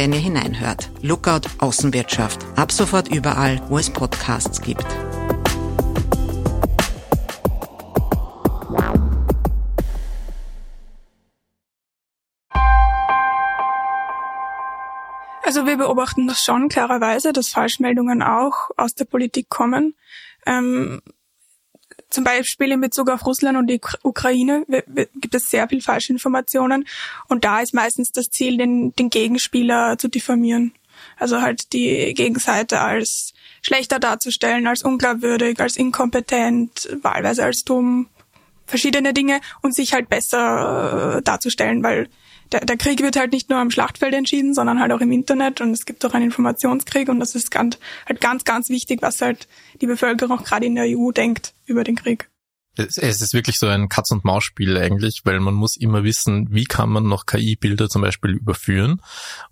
wenn ihr hineinhört. Lookout Außenwirtschaft. Ab sofort überall, wo es Podcasts gibt. Also wir beobachten das schon klarerweise, dass Falschmeldungen auch aus der Politik kommen. Ähm, zum Beispiel in Bezug auf Russland und die Ukraine gibt es sehr viel Falschinformationen und da ist meistens das Ziel, den, den Gegenspieler zu diffamieren. Also halt die Gegenseite als schlechter darzustellen, als unglaubwürdig, als inkompetent, wahlweise als dumm, verschiedene Dinge und sich halt besser äh, darzustellen, weil der, der Krieg wird halt nicht nur am Schlachtfeld entschieden, sondern halt auch im Internet und es gibt auch einen Informationskrieg und das ist ganz, halt ganz, ganz wichtig, was halt die Bevölkerung gerade in der EU denkt über den Krieg es ist wirklich so ein Katz-und-Maus-Spiel eigentlich, weil man muss immer wissen, wie kann man noch KI-Bilder zum Beispiel überführen.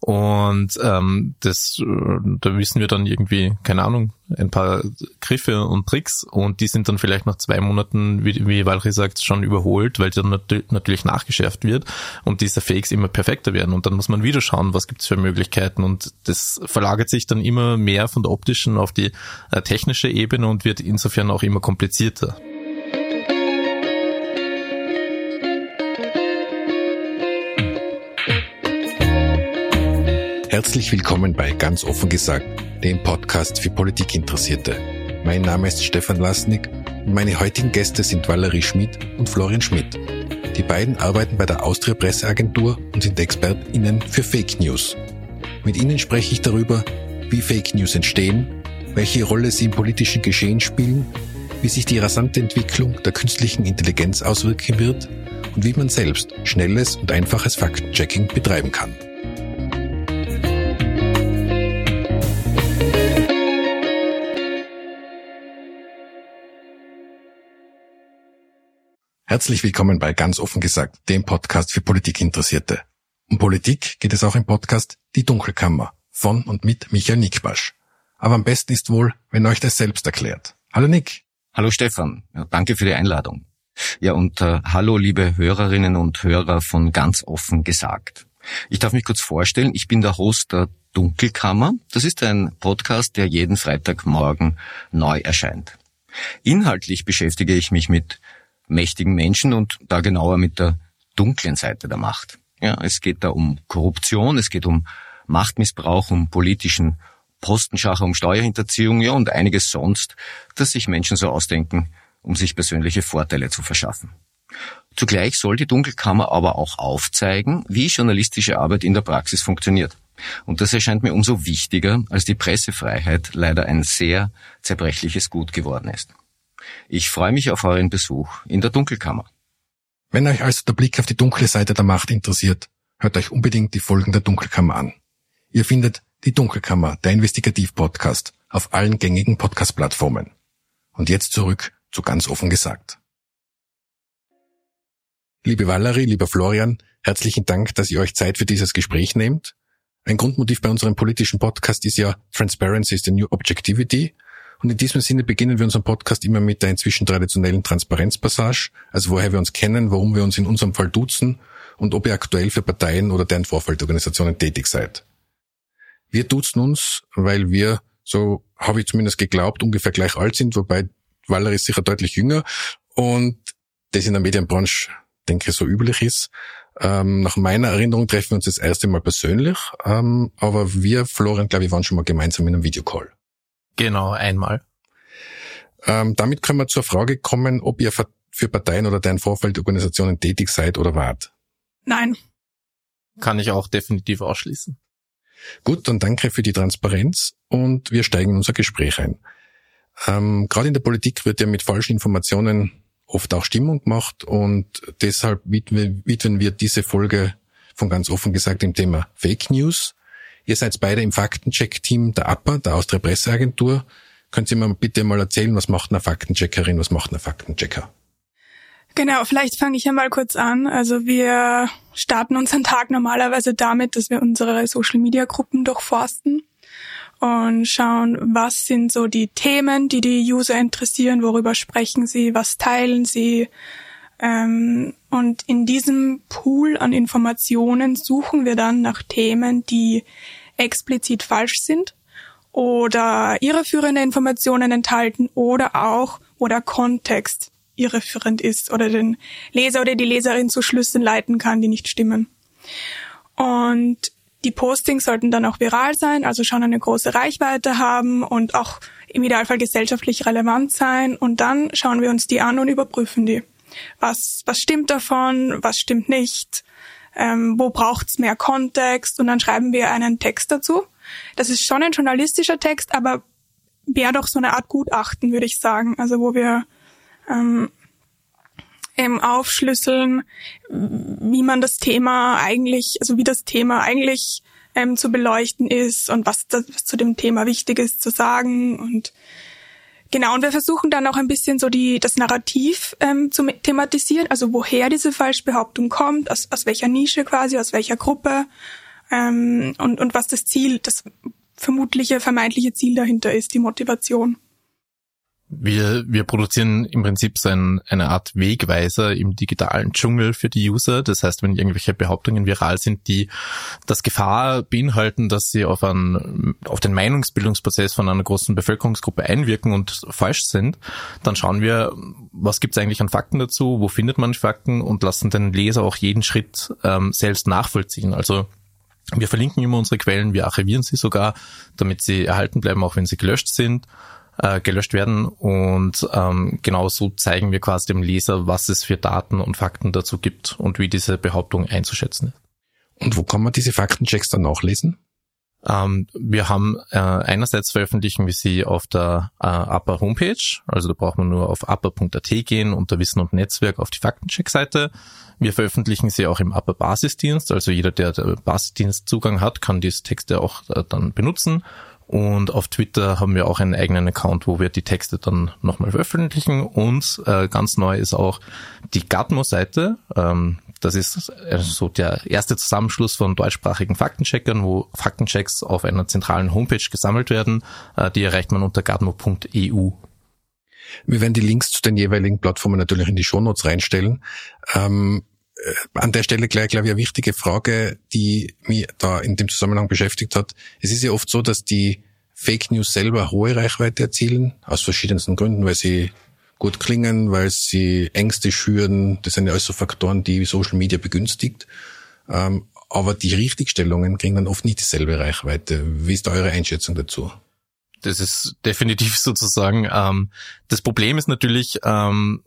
Und ähm, das, äh, da wissen wir dann irgendwie, keine Ahnung, ein paar Griffe und Tricks und die sind dann vielleicht nach zwei Monaten, wie, wie Valry sagt, schon überholt, weil dann natürlich nachgeschärft wird und diese Fakes immer perfekter werden. Und dann muss man wieder schauen, was gibt's für Möglichkeiten. Und das verlagert sich dann immer mehr von der optischen auf die äh, technische Ebene und wird insofern auch immer komplizierter. Herzlich willkommen bei Ganz offen gesagt, dem Podcast für Politikinteressierte. Mein Name ist Stefan Lasnik und meine heutigen Gäste sind Valerie Schmidt und Florian Schmidt. Die beiden arbeiten bei der Austria Presseagentur und sind ExpertInnen für Fake News. Mit ihnen spreche ich darüber, wie Fake News entstehen, welche Rolle sie im politischen Geschehen spielen, wie sich die rasante Entwicklung der künstlichen Intelligenz auswirken wird und wie man selbst schnelles und einfaches Fact-Checking betreiben kann. Herzlich willkommen bei Ganz offen gesagt, dem Podcast für Politikinteressierte. Um Politik geht es auch im Podcast Die Dunkelkammer von und mit Michael Nickbasch. Aber am besten ist wohl, wenn euch das selbst erklärt. Hallo Nick. Hallo Stefan. Ja, danke für die Einladung. Ja, und äh, hallo liebe Hörerinnen und Hörer von Ganz offen gesagt. Ich darf mich kurz vorstellen, ich bin der Host der Dunkelkammer. Das ist ein Podcast, der jeden Freitagmorgen neu erscheint. Inhaltlich beschäftige ich mich mit mächtigen Menschen und da genauer mit der dunklen Seite der Macht. Ja, es geht da um Korruption, es geht um Machtmissbrauch, um politischen Postenschacher, um Steuerhinterziehung, ja, und einiges sonst, das sich Menschen so ausdenken, um sich persönliche Vorteile zu verschaffen. Zugleich soll die Dunkelkammer aber auch aufzeigen, wie journalistische Arbeit in der Praxis funktioniert. Und das erscheint mir umso wichtiger, als die Pressefreiheit leider ein sehr zerbrechliches Gut geworden ist. Ich freue mich auf euren Besuch in der Dunkelkammer. Wenn euch also der Blick auf die dunkle Seite der Macht interessiert, hört euch unbedingt die Folgen der Dunkelkammer an. Ihr findet die Dunkelkammer, der Investigativ-Podcast, auf allen gängigen Podcast-Plattformen. Und jetzt zurück zu ganz offen gesagt. Liebe Valerie, lieber Florian, herzlichen Dank, dass ihr euch Zeit für dieses Gespräch nehmt. Ein Grundmotiv bei unserem politischen Podcast ist ja Transparency is the new objectivity und in diesem Sinne beginnen wir unseren Podcast immer mit der inzwischen traditionellen Transparenzpassage, also woher wir uns kennen, warum wir uns in unserem Fall duzen und ob ihr aktuell für Parteien oder deren Vorfeldorganisationen tätig seid. Wir duzen uns, weil wir, so habe ich zumindest geglaubt, ungefähr gleich alt sind, wobei Valerie ist sicher deutlich jünger und das in der Medienbranche, denke ich, so üblich ist. Ähm, nach meiner Erinnerung treffen wir uns das erste Mal persönlich, ähm, aber wir, Florian, glaube ich, waren schon mal gemeinsam in einem Videocall. Genau, einmal. Ähm, damit können wir zur Frage kommen, ob ihr für Parteien oder deren Vorfeldorganisationen tätig seid oder wart. Nein. Kann ich auch definitiv ausschließen. Gut, dann danke für die Transparenz und wir steigen in unser Gespräch ein. Ähm, Gerade in der Politik wird ja mit falschen Informationen oft auch Stimmung gemacht und deshalb widmen wir diese Folge von ganz offen gesagt dem Thema Fake News. Ihr seid beide im Faktencheck-Team der APA, der Austria Presseagentur. Können Sie mir bitte mal erzählen, was macht eine Faktencheckerin, was macht ein Faktenchecker? Genau, vielleicht fange ich ja mal kurz an. Also wir starten unseren Tag normalerweise damit, dass wir unsere Social-Media-Gruppen durchforsten und schauen, was sind so die Themen, die die User interessieren, worüber sprechen sie, was teilen sie. Ähm, und in diesem Pool an Informationen suchen wir dann nach Themen, die explizit falsch sind oder irreführende Informationen enthalten oder auch, wo der Kontext irreführend ist oder den Leser oder die Leserin zu Schlüssen leiten kann, die nicht stimmen. Und die Postings sollten dann auch viral sein, also schon eine große Reichweite haben und auch im Idealfall gesellschaftlich relevant sein. Und dann schauen wir uns die an und überprüfen die. Was, was stimmt davon, was stimmt nicht, ähm, wo braucht's mehr Kontext und dann schreiben wir einen Text dazu. Das ist schon ein journalistischer Text, aber wäre doch so eine Art Gutachten, würde ich sagen. Also wo wir ähm, eben aufschlüsseln, wie man das Thema eigentlich, also wie das Thema eigentlich ähm, zu beleuchten ist und was, das, was zu dem Thema wichtig ist zu sagen und Genau, und wir versuchen dann auch ein bisschen so die, das Narrativ ähm, zu thematisieren, also woher diese Falschbehauptung kommt, aus, aus welcher Nische quasi, aus welcher Gruppe ähm, und, und was das Ziel, das vermutliche, vermeintliche Ziel dahinter ist, die Motivation. Wir, wir produzieren im Prinzip so ein, eine Art Wegweiser im digitalen Dschungel für die User. Das heißt, wenn irgendwelche Behauptungen viral sind, die das Gefahr beinhalten, dass sie auf, einen, auf den Meinungsbildungsprozess von einer großen Bevölkerungsgruppe einwirken und falsch sind, dann schauen wir, was gibt es eigentlich an Fakten dazu, wo findet man Fakten und lassen den Leser auch jeden Schritt ähm, selbst nachvollziehen. Also wir verlinken immer unsere Quellen, wir archivieren sie sogar, damit sie erhalten bleiben, auch wenn sie gelöscht sind äh, gelöscht werden. Und ähm, genau so zeigen wir quasi dem Leser, was es für Daten und Fakten dazu gibt und wie diese Behauptung einzuschätzen ist. Und wo kann man diese Faktenchecks dann nachlesen? Ähm, wir haben äh, einerseits veröffentlichen wir sie auf der äh, Upper Homepage, also da braucht man nur auf upper.at gehen unter Wissen und Netzwerk auf die Faktencheck-Seite. Wir veröffentlichen sie auch im Upper Basisdienst, also jeder, der, der Basisdienst Zugang hat, kann diese Texte auch äh, dann benutzen und auf Twitter haben wir auch einen eigenen Account, wo wir die Texte dann nochmal veröffentlichen. Und äh, ganz neu ist auch die Gatmo-Seite. Ähm, das ist äh, so der erste Zusammenschluss von deutschsprachigen Faktencheckern, wo Faktenchecks auf einer zentralen Homepage gesammelt werden. Äh, die erreicht man unter gatmo.eu. Wir werden die Links zu den jeweiligen Plattformen natürlich in die Shownotes reinstellen. Ähm, äh, an der Stelle gleich, glaube ich, eine wichtige Frage, die mich da in dem Zusammenhang beschäftigt hat. Es ist ja oft so, dass die Fake News selber hohe Reichweite erzielen, aus verschiedensten Gründen, weil sie gut klingen, weil sie Ängste schüren. Das sind ja alles so Faktoren, die Social Media begünstigt. Ähm, aber die Richtigstellungen kriegen dann oft nicht dieselbe Reichweite. Wie ist da eure Einschätzung dazu? Das ist definitiv sozusagen. Ähm, das Problem ist natürlich, ähm,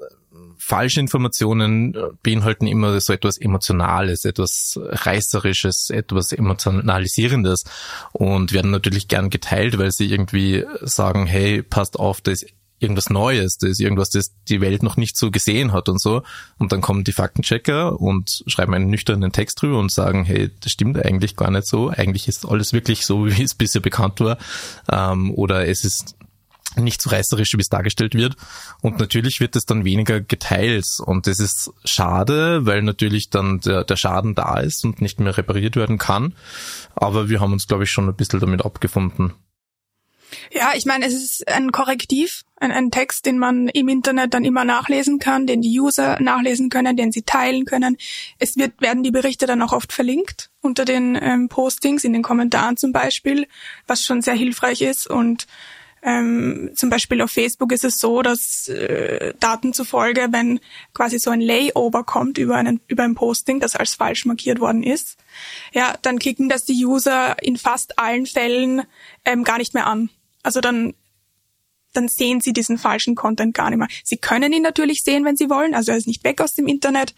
falsche Informationen äh, beinhalten immer so etwas Emotionales, etwas Reißerisches, etwas Emotionalisierendes und werden natürlich gern geteilt, weil sie irgendwie sagen, hey, passt auf, da ist irgendwas Neues, da ist irgendwas, das die Welt noch nicht so gesehen hat und so. Und dann kommen die Faktenchecker und schreiben einen nüchternen Text drüber und sagen, hey, das stimmt eigentlich gar nicht so. Eigentlich ist alles wirklich so, wie es bisher bekannt war. Ähm, oder es ist nicht so reißerisch, wie es dargestellt wird. Und natürlich wird es dann weniger geteilt. Und das ist schade, weil natürlich dann der, der Schaden da ist und nicht mehr repariert werden kann. Aber wir haben uns, glaube ich, schon ein bisschen damit abgefunden. Ja, ich meine, es ist ein Korrektiv, ein, ein, Text, den man im Internet dann immer nachlesen kann, den die User nachlesen können, den sie teilen können. Es wird, werden die Berichte dann auch oft verlinkt unter den ähm, Postings, in den Kommentaren zum Beispiel, was schon sehr hilfreich ist und ähm, zum Beispiel auf Facebook ist es so, dass äh, Daten zufolge, wenn quasi so ein Layover kommt über, einen, über ein Posting, das als falsch markiert worden ist, ja, dann klicken das die User in fast allen Fällen ähm, gar nicht mehr an. Also dann dann sehen sie diesen falschen Content gar nicht mehr. Sie können ihn natürlich sehen, wenn sie wollen, also er ist nicht weg aus dem Internet,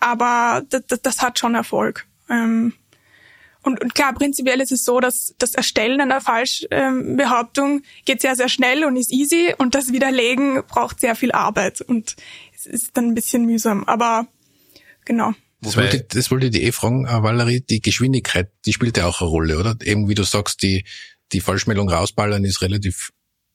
aber das, das, hat schon Erfolg. Ähm, und, und klar, prinzipiell ist es so, dass das Erstellen einer Falschbehauptung geht sehr, sehr schnell und ist easy und das Widerlegen braucht sehr viel Arbeit und es ist dann ein bisschen mühsam. Aber genau. Das wollte, das wollte ich dir eh fragen, äh, Valerie, die Geschwindigkeit, die spielt ja auch eine Rolle, oder? Eben wie du sagst, die, die Falschmeldung rausballern ist relativ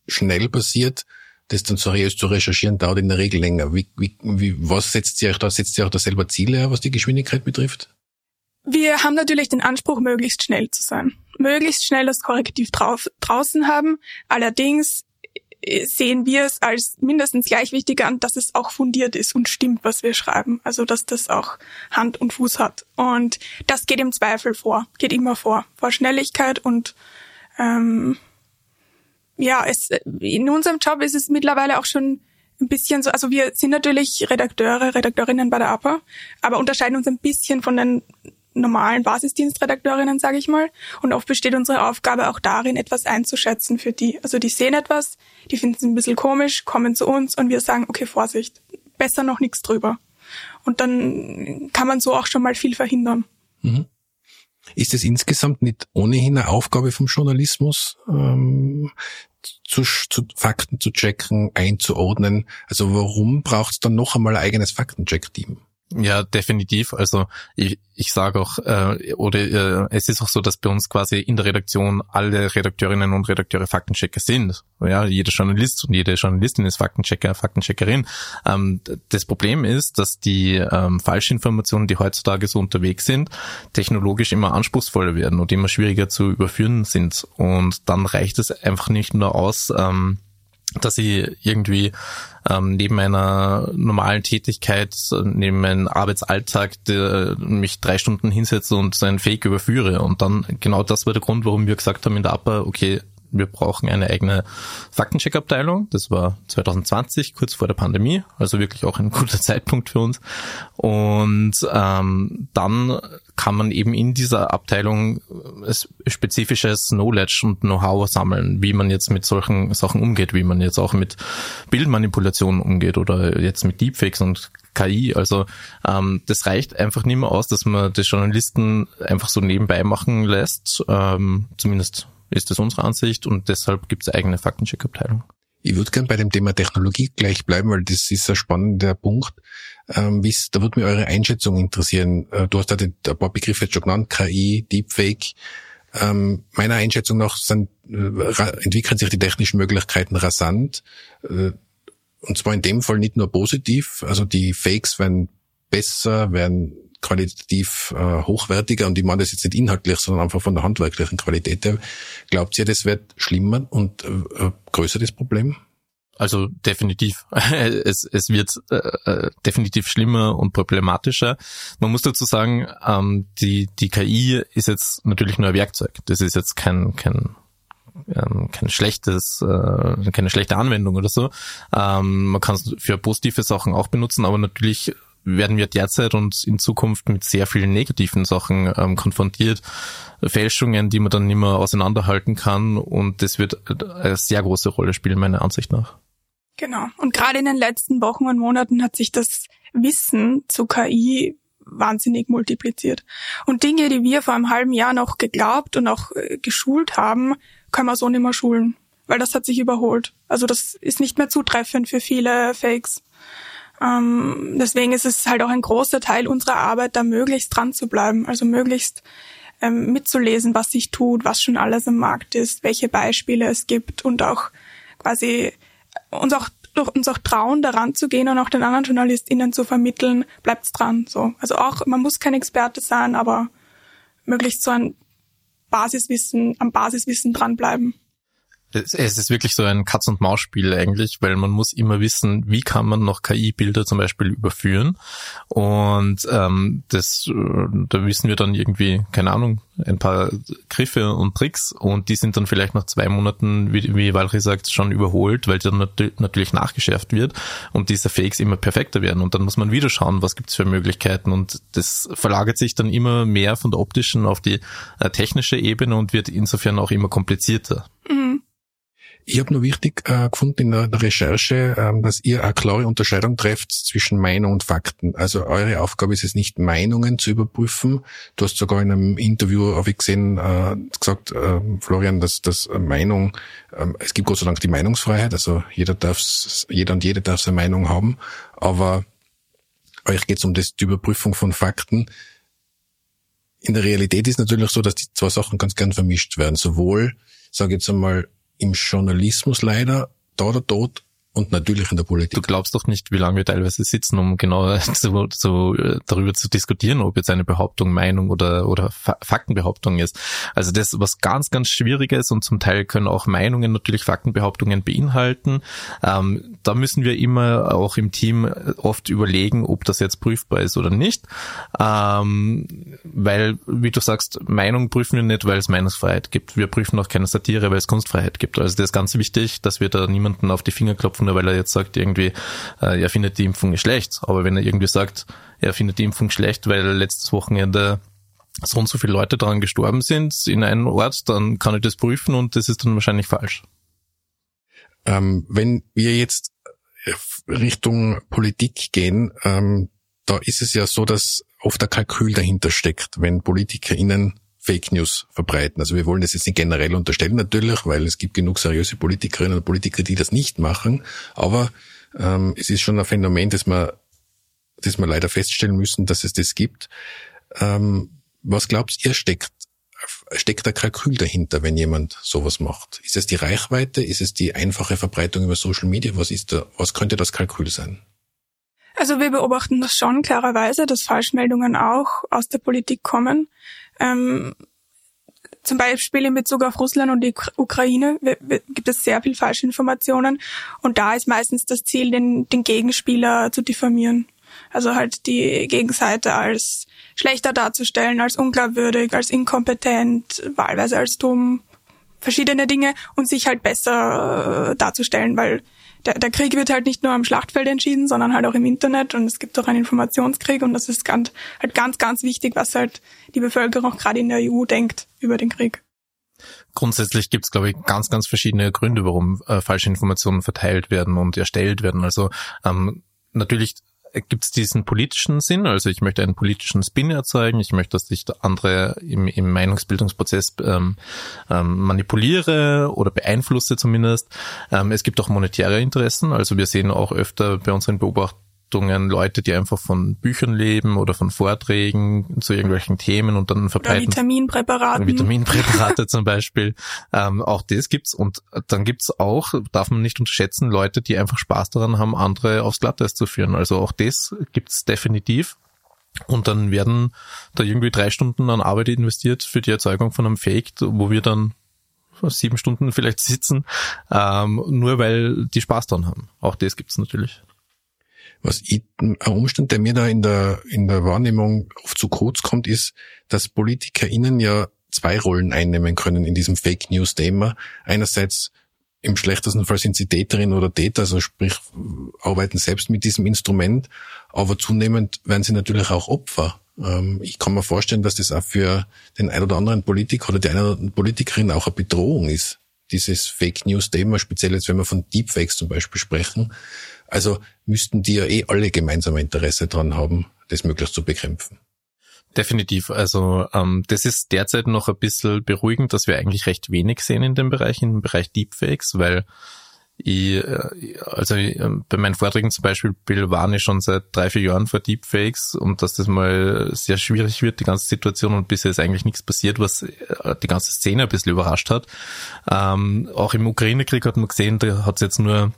schnell passiert. Das dann seriös zu recherchieren dauert in der Regel länger. Wie, wie, wie, was setzt ihr euch da? Setzt ihr auch da selber Ziele, was die Geschwindigkeit betrifft? Wir haben natürlich den Anspruch, möglichst schnell zu sein. Möglichst schnell das Korrektiv drauf, draußen haben. Allerdings äh, sehen wir es als mindestens gleich wichtig an, dass es auch fundiert ist und stimmt, was wir schreiben. Also, dass das auch Hand und Fuß hat. Und das geht im Zweifel vor, geht immer vor. Vor Schnelligkeit und, ähm, ja, es, in unserem Job ist es mittlerweile auch schon ein bisschen so, also wir sind natürlich Redakteure, Redakteurinnen bei der APA, aber unterscheiden uns ein bisschen von den normalen Basisdienstredakteurinnen, sage ich mal. Und oft besteht unsere Aufgabe auch darin, etwas einzuschätzen für die. Also die sehen etwas, die finden es ein bisschen komisch, kommen zu uns und wir sagen, okay, Vorsicht, besser noch nichts drüber. Und dann kann man so auch schon mal viel verhindern. Mhm. Ist es insgesamt nicht ohnehin eine Aufgabe vom Journalismus, ähm, zu, zu Fakten zu checken, einzuordnen? Also warum braucht es dann noch einmal ein eigenes Faktencheck-Team? Ja, definitiv. Also ich, ich sage auch, äh, oder äh, es ist auch so, dass bei uns quasi in der Redaktion alle Redakteurinnen und Redakteure Faktenchecker sind. Ja, jeder Journalist und jede Journalistin ist Faktenchecker, Faktencheckerin. Ähm, das Problem ist, dass die ähm, Falschinformationen, die heutzutage so unterwegs sind, technologisch immer anspruchsvoller werden und immer schwieriger zu überführen sind. Und dann reicht es einfach nicht nur aus, ähm, dass ich irgendwie ähm, neben meiner normalen Tätigkeit, neben meinem Arbeitsalltag der, mich drei Stunden hinsetze und so ein Fake überführe. Und dann genau das war der Grund, warum wir gesagt haben in der APA, okay, wir brauchen eine eigene Faktencheck-Abteilung. Das war 2020, kurz vor der Pandemie, also wirklich auch ein guter Zeitpunkt für uns. Und ähm, dann kann man eben in dieser Abteilung spezifisches Knowledge und Know-how sammeln, wie man jetzt mit solchen Sachen umgeht, wie man jetzt auch mit Bildmanipulationen umgeht oder jetzt mit Deepfakes und KI. Also ähm, das reicht einfach nicht mehr aus, dass man das Journalisten einfach so nebenbei machen lässt. Ähm, zumindest ist das unsere Ansicht und deshalb gibt es eigene Faktencheck-Abteilung. Ich würde gern bei dem Thema Technologie gleich bleiben, weil das ist ein spannender Punkt. Ähm, da würde mich eure Einschätzung interessieren. Äh, du hast da ein paar Begriffe jetzt schon genannt, KI, Deepfake. Ähm, meiner Einschätzung nach sind, äh, entwickeln sich die technischen Möglichkeiten rasant. Äh, und zwar in dem Fall nicht nur positiv. Also die Fakes werden besser, werden qualitativ äh, hochwertiger und ich meine das jetzt nicht inhaltlich, sondern einfach von der handwerklichen Qualität her. Glaubt ihr, das wird schlimmer und äh, größer das Problem? Also definitiv. Es, es wird äh, äh, definitiv schlimmer und problematischer. Man muss dazu sagen, ähm, die, die KI ist jetzt natürlich nur ein Werkzeug. Das ist jetzt kein, kein ähm, kein schlechtes, äh, keine schlechte Anwendung oder so. Ähm, man kann es für positive Sachen auch benutzen, aber natürlich werden wir derzeit und in Zukunft mit sehr vielen negativen Sachen ähm, konfrontiert. Fälschungen, die man dann nicht mehr auseinanderhalten kann und das wird eine sehr große Rolle spielen, meiner Ansicht nach. Genau. Und gerade in den letzten Wochen und Monaten hat sich das Wissen zu KI wahnsinnig multipliziert. Und Dinge, die wir vor einem halben Jahr noch geglaubt und auch äh, geschult haben, können wir so nicht mehr schulen, weil das hat sich überholt. Also das ist nicht mehr zutreffend für viele Fakes. Ähm, deswegen ist es halt auch ein großer Teil unserer Arbeit, da möglichst dran zu bleiben, also möglichst ähm, mitzulesen, was sich tut, was schon alles am Markt ist, welche Beispiele es gibt und auch quasi uns auch durch uns auch trauen, daran zu gehen und auch den anderen JournalistInnen zu vermitteln, bleibt's dran. So. Also auch, man muss kein Experte sein, aber möglichst so ein Basiswissen, am Basiswissen dranbleiben es, ist wirklich so ein Katz-und-Maus-Spiel eigentlich, weil man muss immer wissen, wie kann man noch KI-Bilder zum Beispiel überführen. Und ähm, das, äh, da wissen wir dann irgendwie, keine Ahnung, ein paar Griffe und Tricks und die sind dann vielleicht nach zwei Monaten, wie, wie Valerie sagt, schon überholt, weil dann natürlich nachgeschärft wird und diese Fakes immer perfekter werden. Und dann muss man wieder schauen, was gibt's für Möglichkeiten. Und das verlagert sich dann immer mehr von der optischen auf die äh, technische Ebene und wird insofern auch immer komplizierter. Mhm. Ich habe nur wichtig äh, gefunden in der, Recherche, ähm, dass ihr eine klare Unterscheidung trefft zwischen Meinung und Fakten. Also eure Aufgabe ist es nicht, Meinungen zu überprüfen. Du hast sogar in einem Interview, habe ich gesehen, äh, gesagt, äh, Florian, dass, dass Meinung, äh, es gibt Gott sei Dank die Meinungsfreiheit, also jeder darf, jeder und jede darf seine Meinung haben, aber euch geht es um das, die Überprüfung von Fakten. In der Realität ist natürlich so, dass die zwei Sachen ganz gern vermischt werden. Sowohl, sage ich jetzt einmal, im Journalismus leider, da oder dort, und natürlich in der Politik. Du glaubst doch nicht, wie lange wir teilweise sitzen, um genau so äh, darüber zu diskutieren, ob jetzt eine Behauptung Meinung oder, oder Faktenbehauptung ist. Also das was ganz, ganz Schwieriges und zum Teil können auch Meinungen natürlich Faktenbehauptungen beinhalten. Ähm, da müssen wir immer auch im Team oft überlegen, ob das jetzt prüfbar ist oder nicht. Ähm, weil, wie du sagst, Meinung prüfen wir nicht, weil es Meinungsfreiheit gibt. Wir prüfen auch keine Satire, weil es Kunstfreiheit gibt. Also das ist ganz wichtig, dass wir da niemanden auf die Finger klopfen nur weil er jetzt sagt, irgendwie, äh, er findet die Impfung schlecht. Aber wenn er irgendwie sagt, er findet die Impfung schlecht, weil letztes Wochenende so und so viele Leute daran gestorben sind in einem Ort, dann kann ich das prüfen und das ist dann wahrscheinlich falsch. Ähm, wenn wir jetzt Richtung Politik gehen, ähm, da ist es ja so, dass oft der Kalkül dahinter steckt, wenn PolitikerInnen Fake News verbreiten. Also wir wollen das jetzt nicht generell unterstellen natürlich, weil es gibt genug seriöse Politikerinnen und Politiker, die das nicht machen. Aber ähm, es ist schon ein Phänomen, dass wir, dass wir leider feststellen müssen, dass es das gibt. Ähm, was glaubst ihr steckt steckt der Kalkül dahinter, wenn jemand sowas macht? Ist es die Reichweite? Ist es die einfache Verbreitung über Social Media? Was ist da, was könnte das Kalkül sein? Also wir beobachten das schon klarerweise, dass Falschmeldungen auch aus der Politik kommen. Ähm, zum Beispiel in Bezug auf Russland und die Ukraine gibt es sehr viel Falschinformationen und da ist meistens das Ziel, den, den Gegenspieler zu diffamieren. Also halt die Gegenseite als schlechter darzustellen, als unglaubwürdig, als inkompetent, wahlweise als dumm, verschiedene Dinge und sich halt besser äh, darzustellen, weil der, der Krieg wird halt nicht nur am Schlachtfeld entschieden, sondern halt auch im Internet und es gibt auch einen Informationskrieg und das ist ganz, halt ganz, ganz wichtig, was halt die Bevölkerung gerade in der EU denkt über den Krieg. Grundsätzlich gibt es, glaube ich, ganz, ganz verschiedene Gründe, warum äh, falsche Informationen verteilt werden und erstellt werden. Also ähm, natürlich gibt es diesen politischen Sinn, also ich möchte einen politischen Spin erzeugen, ich möchte, dass ich andere im, im Meinungsbildungsprozess ähm, ähm, manipuliere oder beeinflusse zumindest. Ähm, es gibt auch monetäre Interessen, also wir sehen auch öfter bei unseren Beobachtungen, Richtungen, Leute, die einfach von Büchern leben oder von Vorträgen zu irgendwelchen Themen und dann verbreiten. Oder Vitaminpräparate. Vitaminpräparate zum Beispiel. Ähm, auch das gibt's und dann gibt's auch, darf man nicht unterschätzen, Leute, die einfach Spaß daran haben, andere aufs Glatteis zu führen. Also auch das gibt's definitiv. Und dann werden da irgendwie drei Stunden an Arbeit investiert für die Erzeugung von einem Fake, wo wir dann sieben Stunden vielleicht sitzen, ähm, nur weil die Spaß daran haben. Auch das gibt's natürlich. Was ich, ein Umstand, der mir da in der, in der Wahrnehmung oft zu kurz kommt, ist, dass PolitikerInnen ja zwei Rollen einnehmen können in diesem Fake News Thema. Einerseits im schlechtesten Fall sind sie Täterin oder Täter, also sprich, arbeiten selbst mit diesem Instrument, aber zunehmend werden sie natürlich auch Opfer. Ähm, ich kann mir vorstellen, dass das auch für den ein oder anderen Politiker oder die eine oder andere Politikerin auch eine Bedrohung ist. Dieses Fake News Thema, speziell jetzt, wenn wir von Deepfakes zum Beispiel sprechen, also müssten die ja eh alle gemeinsame Interesse dran haben, das möglichst zu bekämpfen. Definitiv. Also ähm, das ist derzeit noch ein bisschen beruhigend, dass wir eigentlich recht wenig sehen in dem Bereich, im Bereich Deepfakes, weil ich, äh, also ich, ähm, bei meinen Vorträgen zum Beispiel warne ich schon seit drei, vier Jahren vor Deepfakes und dass das mal sehr schwierig wird, die ganze Situation und bisher ist eigentlich nichts passiert, was äh, die ganze Szene ein bisschen überrascht hat. Ähm, auch im Ukraine-Krieg hat man gesehen, da hat es jetzt nur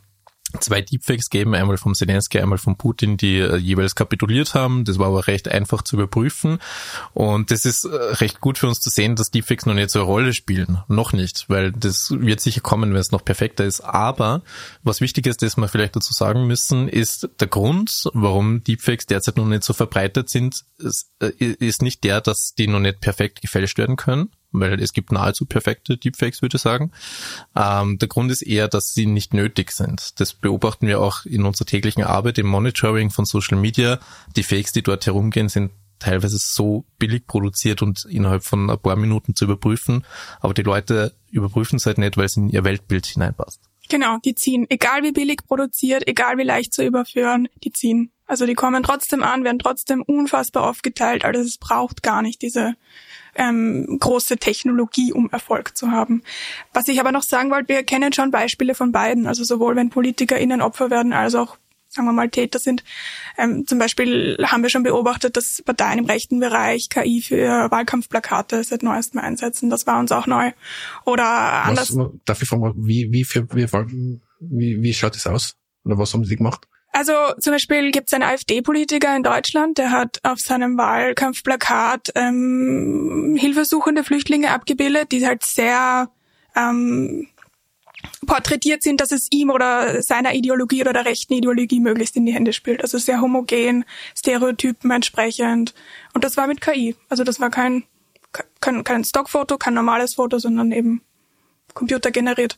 zwei Deepfakes geben, einmal vom Zelensky, einmal von Putin, die äh, jeweils kapituliert haben. Das war aber recht einfach zu überprüfen. Und das ist äh, recht gut für uns zu sehen, dass Deepfakes noch nicht so eine Rolle spielen. Noch nicht, weil das wird sicher kommen, wenn es noch perfekter ist. Aber was wichtig ist, das wir vielleicht dazu sagen müssen, ist der Grund, warum Deepfakes derzeit noch nicht so verbreitet sind, ist, äh, ist nicht der, dass die noch nicht perfekt gefälscht werden können, weil es gibt nahezu perfekte Deepfakes, würde ich sagen. Ähm, der Grund ist eher, dass sie nicht nötig sind. Das beobachten wir auch in unserer täglichen Arbeit im Monitoring von Social Media. Die Fakes, die dort herumgehen, sind teilweise so billig produziert und innerhalb von ein paar Minuten zu überprüfen. Aber die Leute überprüfen es halt nicht, weil es in ihr Weltbild hineinpasst. Genau, die ziehen. Egal wie billig produziert, egal wie leicht zu überführen, die ziehen. Also die kommen trotzdem an, werden trotzdem unfassbar oft geteilt. Also es braucht gar nicht diese ähm, große Technologie, um Erfolg zu haben. Was ich aber noch sagen wollte, wir kennen schon Beispiele von beiden, also sowohl wenn PolitikerInnen Opfer werden, als auch sagen wir mal, Täter sind. Ähm, zum Beispiel haben wir schon beobachtet, dass Parteien im rechten Bereich KI für Wahlkampfplakate seit neuestem einsetzen. Das war uns auch neu. Oder anders. Was, darf ich fragen, wie, wie, für, wie, wie, wie schaut das aus? Oder was haben Sie gemacht? Also zum Beispiel gibt es einen AfD-Politiker in Deutschland, der hat auf seinem Wahlkampfplakat ähm, hilfesuchende Flüchtlinge abgebildet, die halt sehr ähm, porträtiert sind, dass es ihm oder seiner Ideologie oder der rechten Ideologie möglichst in die Hände spielt. Also sehr homogen, Stereotypen entsprechend. Und das war mit KI. Also das war kein, kein, kein Stockfoto, kein normales Foto, sondern eben computergeneriert.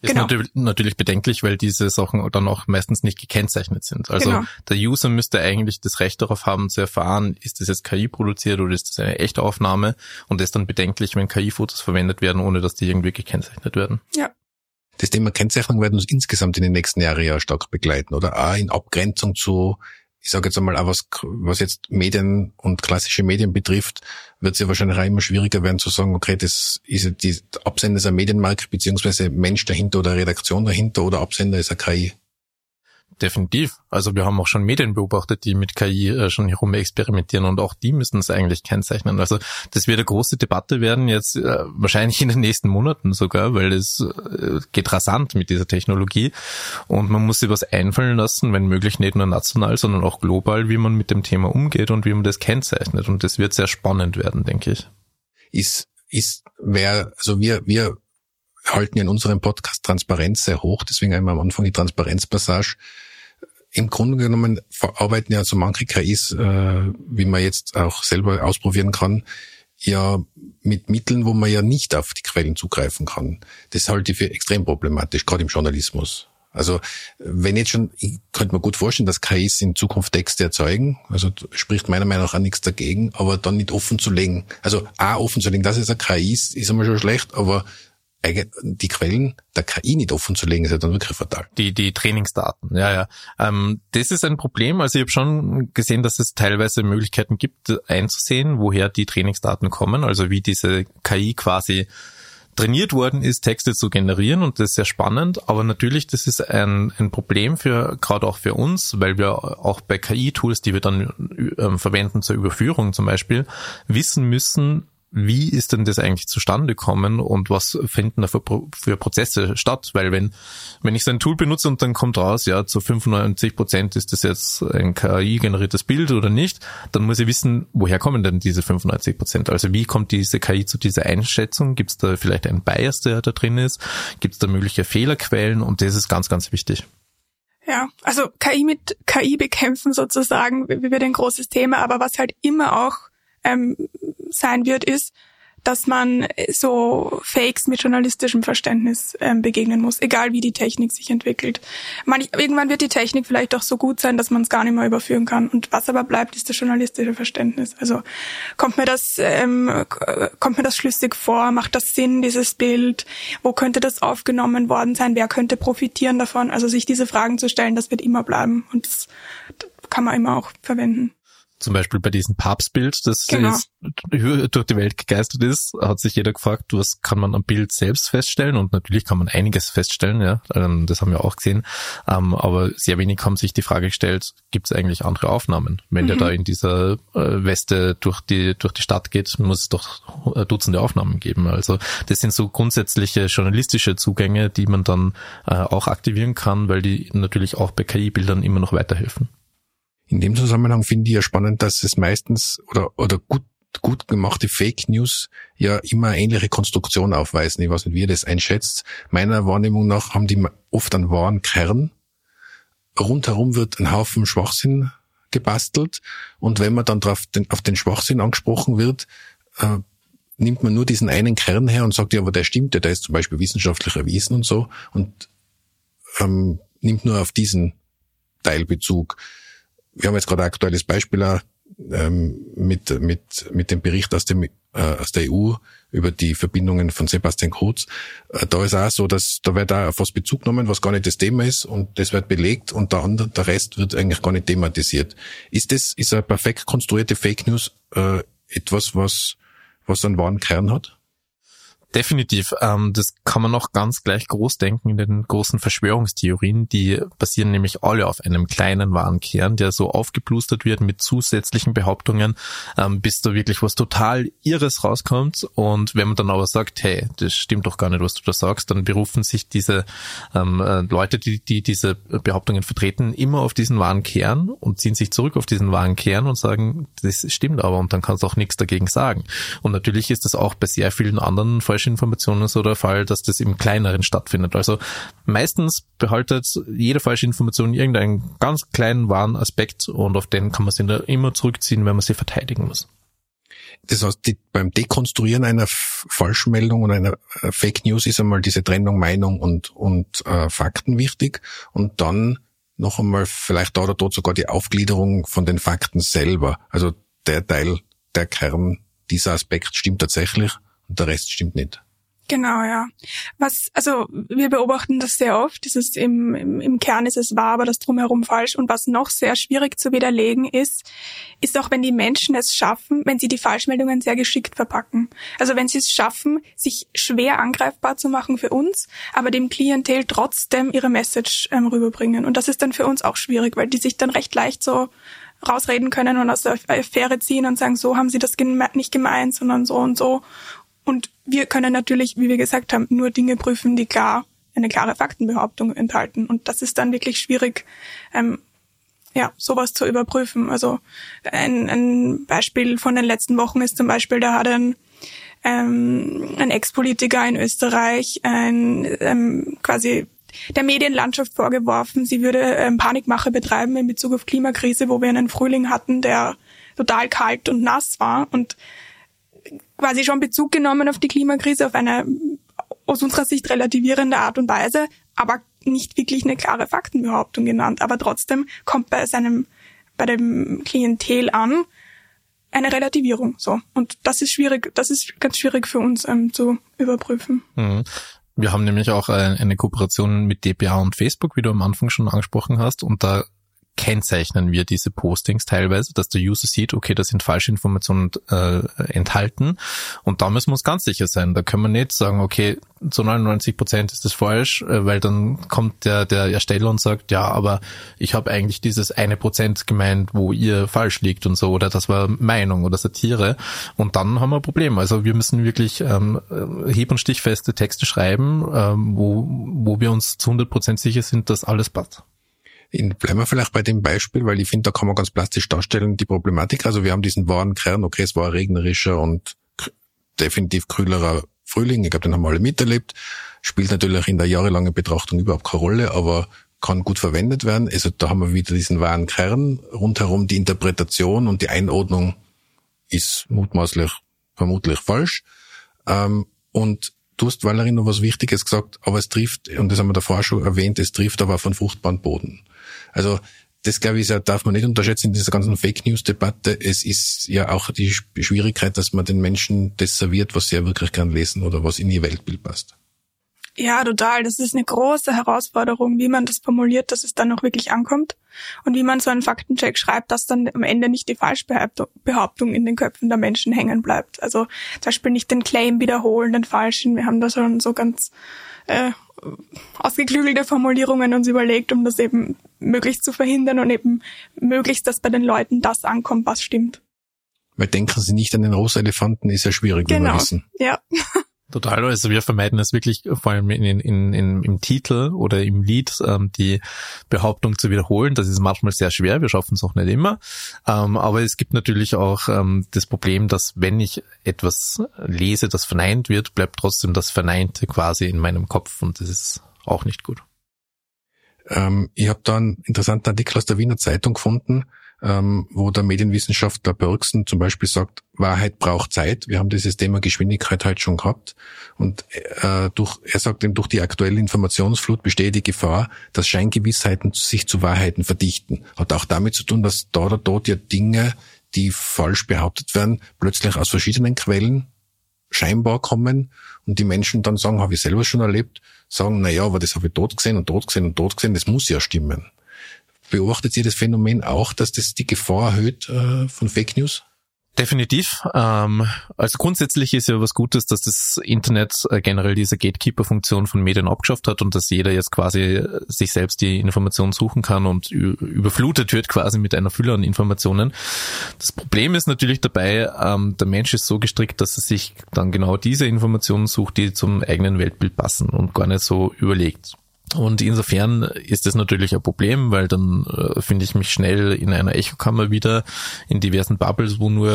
Ist genau. natürlich, natürlich bedenklich, weil diese Sachen dann auch meistens nicht gekennzeichnet sind. Also genau. der User müsste eigentlich das Recht darauf haben zu erfahren, ist das jetzt KI produziert oder ist das eine echte Aufnahme und das ist dann bedenklich, wenn KI-Fotos verwendet werden, ohne dass die irgendwie gekennzeichnet werden. Ja. Das Thema Kennzeichnung werden uns insgesamt in den nächsten Jahren ja stark begleiten, oder? Auch in Abgrenzung zu, ich sage jetzt einmal, auch was, was jetzt Medien und klassische Medien betrifft, wird es ja wahrscheinlich auch immer schwieriger werden zu sagen, okay, das ist die Absender ist ein Medienmarkt, beziehungsweise Mensch dahinter oder Redaktion dahinter oder Absender ist ein KI. Definitiv. Also wir haben auch schon Medien beobachtet, die mit KI äh, schon herum experimentieren und auch die müssen es eigentlich kennzeichnen. Also das wird eine große Debatte werden jetzt äh, wahrscheinlich in den nächsten Monaten sogar, weil es äh, geht rasant mit dieser Technologie und man muss sich was einfallen lassen, wenn möglich nicht nur national, sondern auch global, wie man mit dem Thema umgeht und wie man das kennzeichnet und das wird sehr spannend werden, denke ich. Ist ist wer also wir wir halten in unserem Podcast Transparenz sehr hoch, deswegen einmal am Anfang die Transparenzpassage im Grunde genommen verarbeiten ja so manche KIs, äh, wie man jetzt auch selber ausprobieren kann, ja mit Mitteln, wo man ja nicht auf die Quellen zugreifen kann. Das halte ich für extrem problematisch, gerade im Journalismus. Also wenn jetzt schon, ich könnte mir gut vorstellen, dass KIs in Zukunft Texte erzeugen, also spricht meiner Meinung nach auch nichts dagegen, aber dann nicht offen zu legen. Also A, offen zu legen, dass es ein KI ist, ist einmal schon schlecht, aber die Quellen der KI nicht offen zu legen, ist ja dann wirklich fatal. Die, die Trainingsdaten, ja, ja. Ähm, das ist ein Problem. Also ich habe schon gesehen, dass es teilweise Möglichkeiten gibt, einzusehen, woher die Trainingsdaten kommen, also wie diese KI quasi trainiert worden ist, Texte zu generieren und das ist sehr spannend. Aber natürlich, das ist ein, ein Problem für, gerade auch für uns, weil wir auch bei KI-Tools, die wir dann äh, verwenden zur Überführung zum Beispiel, wissen müssen, wie ist denn das eigentlich zustande gekommen und was finden da für, für, Prozesse statt? Weil wenn, wenn ich so ein Tool benutze und dann kommt raus, ja, zu 95 Prozent ist das jetzt ein KI-generiertes Bild oder nicht, dann muss ich wissen, woher kommen denn diese 95 Prozent? Also wie kommt diese KI zu dieser Einschätzung? Gibt es da vielleicht einen Bias, der da drin ist? Gibt es da mögliche Fehlerquellen? Und das ist ganz, ganz wichtig. Ja, also KI mit KI bekämpfen sozusagen wird ein großes Thema, aber was halt immer auch ähm, sein wird, ist, dass man so Fakes mit journalistischem Verständnis ähm, begegnen muss, egal wie die Technik sich entwickelt. Man, irgendwann wird die Technik vielleicht auch so gut sein, dass man es gar nicht mehr überführen kann. Und was aber bleibt, ist das journalistische Verständnis. Also kommt mir das, ähm, kommt mir das schlüssig vor? Macht das Sinn, dieses Bild? Wo könnte das aufgenommen worden sein? Wer könnte profitieren davon? Also sich diese Fragen zu stellen, das wird immer bleiben und das kann man immer auch verwenden zum Beispiel bei diesem Papstbild, das genau. jetzt durch die Welt gegeistert ist, hat sich jeder gefragt, was kann man am Bild selbst feststellen? Und natürlich kann man einiges feststellen, ja, ähm, das haben wir auch gesehen. Ähm, aber sehr wenig haben sich die Frage gestellt, gibt es eigentlich andere Aufnahmen? Wenn mhm. der da in dieser äh, Weste durch die, durch die Stadt geht, muss es doch äh, Dutzende Aufnahmen geben. Also das sind so grundsätzliche journalistische Zugänge, die man dann äh, auch aktivieren kann, weil die natürlich auch bei KI-Bildern immer noch weiterhelfen. In dem Zusammenhang finde ich ja spannend, dass es meistens oder, oder gut, gut gemachte Fake News ja immer ähnliche Konstruktion aufweisen. Ich weiß nicht, wie ihr das einschätzt. Meiner Wahrnehmung nach haben die oft einen wahren Kern. Rundherum wird ein Haufen Schwachsinn gebastelt. Und wenn man dann drauf den, auf den Schwachsinn angesprochen wird, äh, nimmt man nur diesen einen Kern her und sagt, ja, aber der stimmt ja, der ist zum Beispiel wissenschaftlich erwiesen und so und ähm, nimmt nur auf diesen Teilbezug wir haben jetzt gerade ein aktuelles Beispiel ähm, mit, mit, mit dem Bericht aus, dem, äh, aus der EU über die Verbindungen von Sebastian Kurz. Äh, da ist auch so, dass da wird auch auf was Bezug genommen, was gar nicht das Thema ist und das wird belegt und der, andere, der Rest wird eigentlich gar nicht thematisiert. Ist das, ist eine perfekt konstruierte Fake News äh, etwas, was, was einen wahren Kern hat? Definitiv. Ähm, das kann man noch ganz gleich groß denken in den großen Verschwörungstheorien. Die basieren nämlich alle auf einem kleinen wahren Kern, der so aufgeplustert wird mit zusätzlichen Behauptungen, ähm, bis da wirklich was total Irres rauskommt. Und wenn man dann aber sagt, hey, das stimmt doch gar nicht, was du da sagst, dann berufen sich diese ähm, äh, Leute, die, die diese Behauptungen vertreten, immer auf diesen wahren Kern und ziehen sich zurück auf diesen wahren Kern und sagen, das stimmt aber und dann kannst du auch nichts dagegen sagen. Und natürlich ist das auch bei sehr vielen anderen Falschinformationen so der Fall, dass das im Kleineren stattfindet. Also meistens behaltet jede falsche Information irgendeinen ganz kleinen wahren Aspekt und auf den kann man sich immer zurückziehen, wenn man sie verteidigen muss. Das heißt, die, beim Dekonstruieren einer Falschmeldung und einer äh, Fake News ist einmal diese Trennung Meinung und, und äh, Fakten wichtig und dann noch einmal vielleicht da oder dort sogar die Aufgliederung von den Fakten selber. Also der Teil, der Kern, dieser Aspekt stimmt tatsächlich und der Rest stimmt nicht. Genau, ja. Was, also wir beobachten das sehr oft. Dieses im, im, im Kern ist es wahr, aber das drumherum falsch. Und was noch sehr schwierig zu widerlegen ist, ist auch, wenn die Menschen es schaffen, wenn sie die Falschmeldungen sehr geschickt verpacken. Also wenn sie es schaffen, sich schwer angreifbar zu machen für uns, aber dem Klientel trotzdem ihre Message ähm, rüberbringen. Und das ist dann für uns auch schwierig, weil die sich dann recht leicht so rausreden können und aus der Affäre ziehen und sagen, so haben sie das nicht gemeint, sondern so und so. Und wir können natürlich, wie wir gesagt haben, nur Dinge prüfen, die klar eine klare Faktenbehauptung enthalten. Und das ist dann wirklich schwierig, ähm, ja, sowas zu überprüfen. Also ein, ein Beispiel von den letzten Wochen ist zum Beispiel, da hat ein, ähm, ein Ex-Politiker in Österreich ein, ähm, quasi der Medienlandschaft vorgeworfen, sie würde ähm, Panikmache betreiben in Bezug auf Klimakrise, wo wir einen Frühling hatten, der total kalt und nass war. Und quasi schon Bezug genommen auf die Klimakrise auf eine aus unserer Sicht relativierende Art und Weise, aber nicht wirklich eine klare Faktenbehauptung genannt. Aber trotzdem kommt bei seinem, bei dem Klientel an, eine Relativierung, so. Und das ist schwierig, das ist ganz schwierig für uns ähm, zu überprüfen. Mhm. Wir haben nämlich auch eine Kooperation mit DPA und Facebook, wie du am Anfang schon angesprochen hast, und da kennzeichnen wir diese Postings teilweise, dass der User sieht, okay, da sind falsche Informationen äh, enthalten und da müssen wir uns ganz sicher sein. Da können wir nicht sagen, okay, zu 99 Prozent ist das falsch, äh, weil dann kommt der, der Ersteller und sagt, ja, aber ich habe eigentlich dieses eine Prozent gemeint, wo ihr falsch liegt und so, oder das war Meinung oder Satire und dann haben wir ein Problem. Also wir müssen wirklich ähm, hieb- und stichfeste Texte schreiben, ähm, wo, wo wir uns zu 100 Prozent sicher sind, dass alles passt. Bleiben wir vielleicht bei dem Beispiel, weil ich finde, da kann man ganz plastisch darstellen, die Problematik. Also wir haben diesen wahren Kern, okay, es war regnerischer und definitiv kühlerer Frühling. Ich glaube, den haben wir alle miterlebt. Spielt natürlich in der jahrelangen Betrachtung überhaupt keine Rolle, aber kann gut verwendet werden. Also da haben wir wieder diesen wahren Kern. Rundherum die Interpretation und die Einordnung ist mutmaßlich vermutlich falsch. Ähm, und du hast, Valerie, noch was Wichtiges gesagt, aber es trifft, und das haben wir davor schon erwähnt, es trifft aber von fruchtbaren Boden. Also das glaube ich, darf man nicht unterschätzen in dieser ganzen Fake News Debatte. Es ist ja auch die Schwierigkeit, dass man den Menschen das serviert, was sie ja wirklich gern lesen oder was in ihr Weltbild passt. Ja, total. Das ist eine große Herausforderung, wie man das formuliert, dass es dann noch wirklich ankommt und wie man so einen Faktencheck schreibt, dass dann am Ende nicht die Falschbehauptung in den Köpfen der Menschen hängen bleibt. Also zum Beispiel nicht den Claim wiederholen, den falschen. Wir haben da schon so ganz äh, ausgeklügelte Formulierungen uns überlegt, um das eben möglichst zu verhindern und eben möglichst, dass bei den Leuten das ankommt, was stimmt. Weil denken Sie nicht an den rosa Elefanten, ist ja schwierig, genau. wie wir genau. wissen. Ja. Total, also wir vermeiden es wirklich vor allem in, in, in, im Titel oder im Lied ähm, die Behauptung zu wiederholen. Das ist manchmal sehr schwer, wir schaffen es auch nicht immer. Ähm, aber es gibt natürlich auch ähm, das Problem, dass wenn ich etwas lese, das verneint wird, bleibt trotzdem das Verneinte quasi in meinem Kopf und das ist auch nicht gut. Ähm, ich habe da einen interessanten Artikel aus der Wiener Zeitung gefunden, ähm, wo der Medienwissenschaftler Bergsen zum Beispiel sagt, Wahrheit braucht Zeit. Wir haben dieses Thema Geschwindigkeit halt schon gehabt. Und äh, durch, er sagt eben, durch die aktuelle Informationsflut besteht die Gefahr, dass Scheingewissheiten sich zu Wahrheiten verdichten. Hat auch damit zu tun, dass da oder dort ja Dinge, die falsch behauptet werden, plötzlich aus verschiedenen Quellen scheinbar kommen und die Menschen dann sagen, habe ich selber schon erlebt, sagen, na ja, aber das habe ich dort gesehen und dort gesehen und dort gesehen, das muss ja stimmen. Beobachtet ihr das Phänomen auch, dass das die Gefahr erhöht äh, von Fake News? Definitiv. Ähm, also grundsätzlich ist ja was Gutes, dass das Internet äh, generell diese Gatekeeper-Funktion von Medien abgeschafft hat und dass jeder jetzt quasi äh, sich selbst die Informationen suchen kann und überflutet wird quasi mit einer Fülle an Informationen. Das Problem ist natürlich dabei, ähm, der Mensch ist so gestrickt, dass er sich dann genau diese Informationen sucht, die zum eigenen Weltbild passen und gar nicht so überlegt. Und insofern ist das natürlich ein Problem, weil dann äh, finde ich mich schnell in einer Echokammer wieder, in diversen Bubbles, wo nur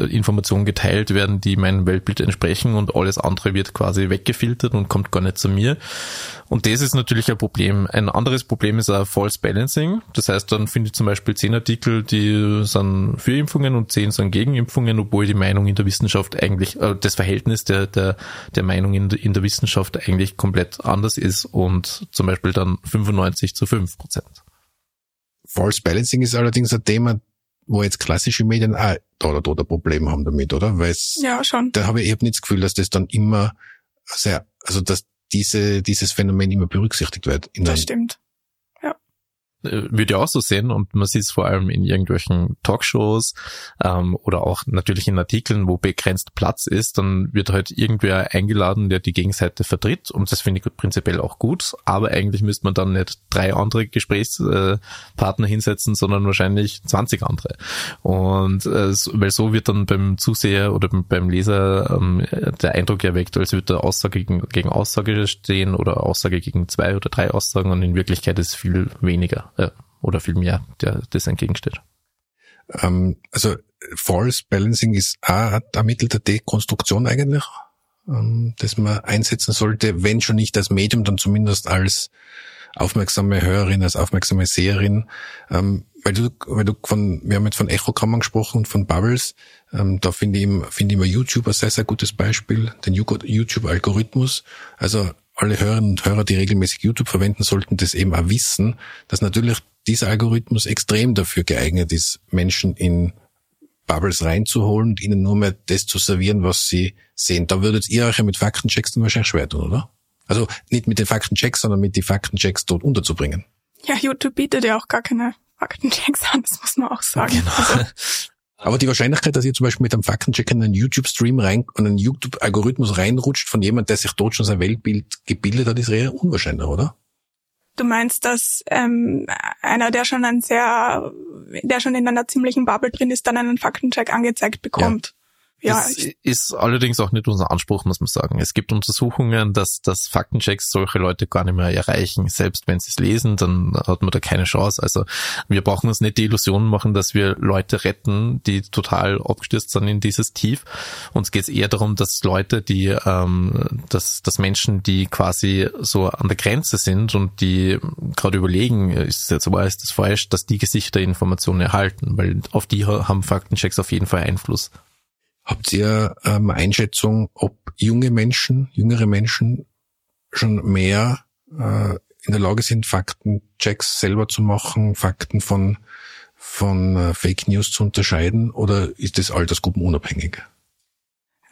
äh, Informationen geteilt werden, die meinem Weltbild entsprechen und alles andere wird quasi weggefiltert und kommt gar nicht zu mir. Und das ist natürlich ein Problem. Ein anderes Problem ist auch False Balancing. Das heißt, dann finde ich zum Beispiel zehn Artikel, die sind für Impfungen und zehn sind gegen Impfungen, obwohl die Meinung in der Wissenschaft eigentlich, äh, das Verhältnis der, der, der Meinung in, in der Wissenschaft eigentlich komplett anders ist und zum Beispiel dann 95 zu 5 Prozent. False Balancing ist allerdings ein Thema, wo jetzt klassische Medien auch da oder dort ein Problem haben damit, oder? Weil ja, schon. Da habe ich eben nicht das Gefühl, dass das dann immer sehr, also dass diese, dieses Phänomen immer berücksichtigt wird. das stimmt. Würde ja auch so sehen und man sieht es vor allem in irgendwelchen Talkshows ähm, oder auch natürlich in Artikeln, wo begrenzt Platz ist, dann wird halt irgendwer eingeladen, der die Gegenseite vertritt und das finde ich prinzipiell auch gut, aber eigentlich müsste man dann nicht drei andere Gesprächspartner hinsetzen, sondern wahrscheinlich 20 andere. Und äh, weil so wird dann beim Zuseher oder beim Leser ähm, der Eindruck erweckt, als würde Aussage gegen, gegen Aussage stehen oder Aussage gegen zwei oder drei Aussagen und in Wirklichkeit ist viel weniger äh, oder viel mehr, der das entgegensteht. Ähm, also False Balancing ist auch ein Mittel der Dekonstruktion eigentlich, ähm, das man einsetzen sollte, wenn schon nicht als Medium, dann zumindest als aufmerksame Hörerin, als aufmerksame Seherin, ähm, weil du, weil du von, wir haben jetzt von Echokammern gesprochen und von Bubbles, ähm, da finde ich, finde ich immer YouTube ein sehr, sehr gutes Beispiel, den YouTube-Algorithmus. Also alle Hörerinnen und Hörer, die regelmäßig YouTube verwenden, sollten das eben auch wissen, dass natürlich dieser Algorithmus extrem dafür geeignet ist, Menschen in Bubbles reinzuholen und ihnen nur mehr das zu servieren, was sie sehen. Da würdet ihr euch ja mit Faktenchecks dann wahrscheinlich schwer tun, oder? Also nicht mit den Faktenchecks, sondern mit den Faktenchecks dort unterzubringen. Ja, YouTube bietet ja auch gar keine Faktenchecks an, das muss man auch sagen. Genau. Also, aber die Wahrscheinlichkeit, dass ihr zum Beispiel mit einem Faktencheck in einen YouTube-Stream rein, und einen YouTube-Algorithmus reinrutscht von jemand, der sich dort schon sein Weltbild gebildet hat, ist eher unwahrscheinlich, oder? Du meinst, dass ähm, einer, der schon ein sehr, der schon in einer ziemlichen Bubble drin ist, dann einen Faktencheck angezeigt bekommt? Ja, das ist allerdings auch nicht unser Anspruch, muss man sagen. Es gibt Untersuchungen, dass, dass Faktenchecks solche Leute gar nicht mehr erreichen. Selbst wenn sie es lesen, dann hat man da keine Chance. Also wir brauchen uns nicht die Illusion machen, dass wir Leute retten, die total abgestürzt sind in dieses Tief. Uns geht es eher darum, dass Leute, die, ähm, dass, dass Menschen, die quasi so an der Grenze sind und die gerade überlegen, ist das jetzt wahr, ist das falsch, dass die gesicherte Informationen erhalten, weil auf die haben Faktenchecks auf jeden Fall Einfluss. Habt ihr ähm, Einschätzung, ob junge Menschen, jüngere Menschen schon mehr äh, in der Lage sind, Faktenchecks selber zu machen, Fakten von, von äh, Fake News zu unterscheiden oder ist das altersgruppenunabhängig?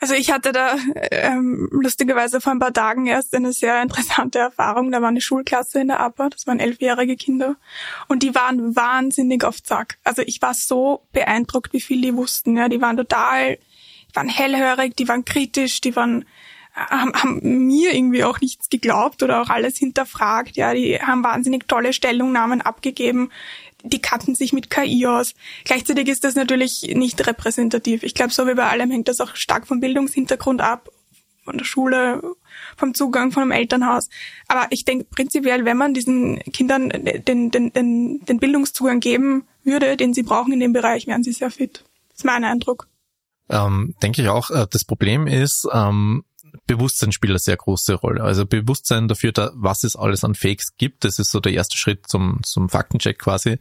Also ich hatte da ähm, lustigerweise vor ein paar Tagen erst eine sehr interessante Erfahrung. Da war eine Schulklasse in der APA, das waren elfjährige Kinder und die waren wahnsinnig auf Zack. Also ich war so beeindruckt, wie viel die wussten. Ja, die waren total waren hellhörig, die waren kritisch, die waren haben, mir irgendwie auch nichts geglaubt oder auch alles hinterfragt. Ja, die haben wahnsinnig tolle Stellungnahmen abgegeben. Die kannten sich mit KI aus. Gleichzeitig ist das natürlich nicht repräsentativ. Ich glaube, so wie bei allem hängt das auch stark vom Bildungshintergrund ab, von der Schule, vom Zugang von einem Elternhaus. Aber ich denke prinzipiell, wenn man diesen Kindern den, den, den, den Bildungszugang geben würde, den sie brauchen in dem Bereich, wären sie sehr fit. Das ist mein Eindruck. Ähm, denke ich auch. Äh, das Problem ist, ähm, Bewusstsein spielt eine sehr große Rolle. Also Bewusstsein dafür, da, was es alles an Fakes gibt, das ist so der erste Schritt zum, zum Faktencheck quasi.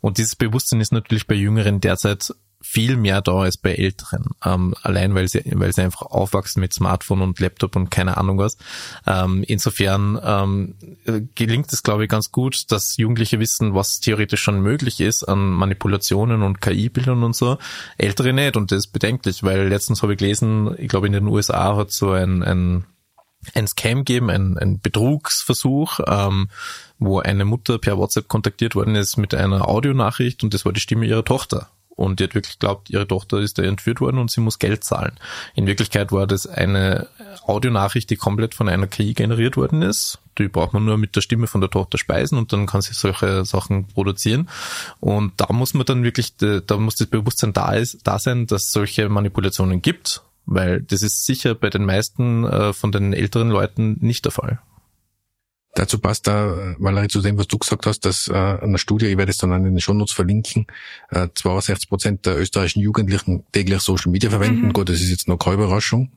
Und dieses Bewusstsein ist natürlich bei Jüngeren derzeit viel mehr da als bei Älteren. Ähm, allein weil sie, weil sie einfach aufwachsen mit Smartphone und Laptop und keine Ahnung was. Ähm, insofern ähm, gelingt es, glaube ich, ganz gut, dass Jugendliche wissen, was theoretisch schon möglich ist an Manipulationen und KI-Bildern und so. Ältere nicht und das ist bedenklich, weil letztens habe ich gelesen, ich glaube in den USA hat so ein, ein ein Scam geben, ein, ein Betrugsversuch, ähm, wo eine Mutter per WhatsApp kontaktiert worden ist mit einer Audionachricht und das war die Stimme ihrer Tochter. Und die hat wirklich glaubt, ihre Tochter ist da entführt worden und sie muss Geld zahlen. In Wirklichkeit war das eine Audionachricht, die komplett von einer KI generiert worden ist. Die braucht man nur mit der Stimme von der Tochter speisen und dann kann sie solche Sachen produzieren. Und da muss man dann wirklich, da muss das Bewusstsein da, ist, da sein, dass solche Manipulationen gibt, weil das ist sicher bei den meisten äh, von den älteren Leuten nicht der Fall. Dazu passt da, Valerie, zu dem, was du gesagt hast, dass äh, eine Studie, ich werde es dann an den Shownotes verlinken, äh, 62 Prozent der österreichischen Jugendlichen täglich Social Media verwenden. Mhm. Gut, das ist jetzt noch keine Überraschung.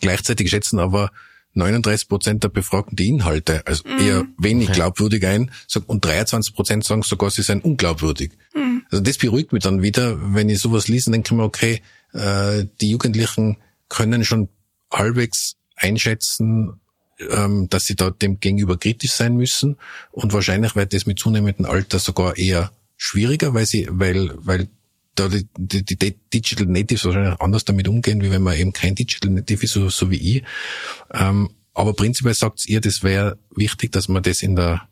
Gleichzeitig schätzen aber 39 Prozent der Befragten die Inhalte, also mhm. eher wenig glaubwürdig ein, und 23 Prozent sagen sogar, sie seien unglaubwürdig. Mhm. Also das beruhigt mich dann wieder, wenn ich sowas lese, denke ich mir, okay, äh, die Jugendlichen können schon halbwegs einschätzen, ähm, dass sie da dem gegenüber kritisch sein müssen. Und wahrscheinlich wird das mit zunehmendem Alter sogar eher schwieriger, weil sie, weil, weil da die, die, die Digital Natives wahrscheinlich anders damit umgehen, wie wenn man eben kein Digital Native ist, so, so wie ich. Ähm, aber prinzipiell sagt ihr, das wäre wichtig, dass man das in der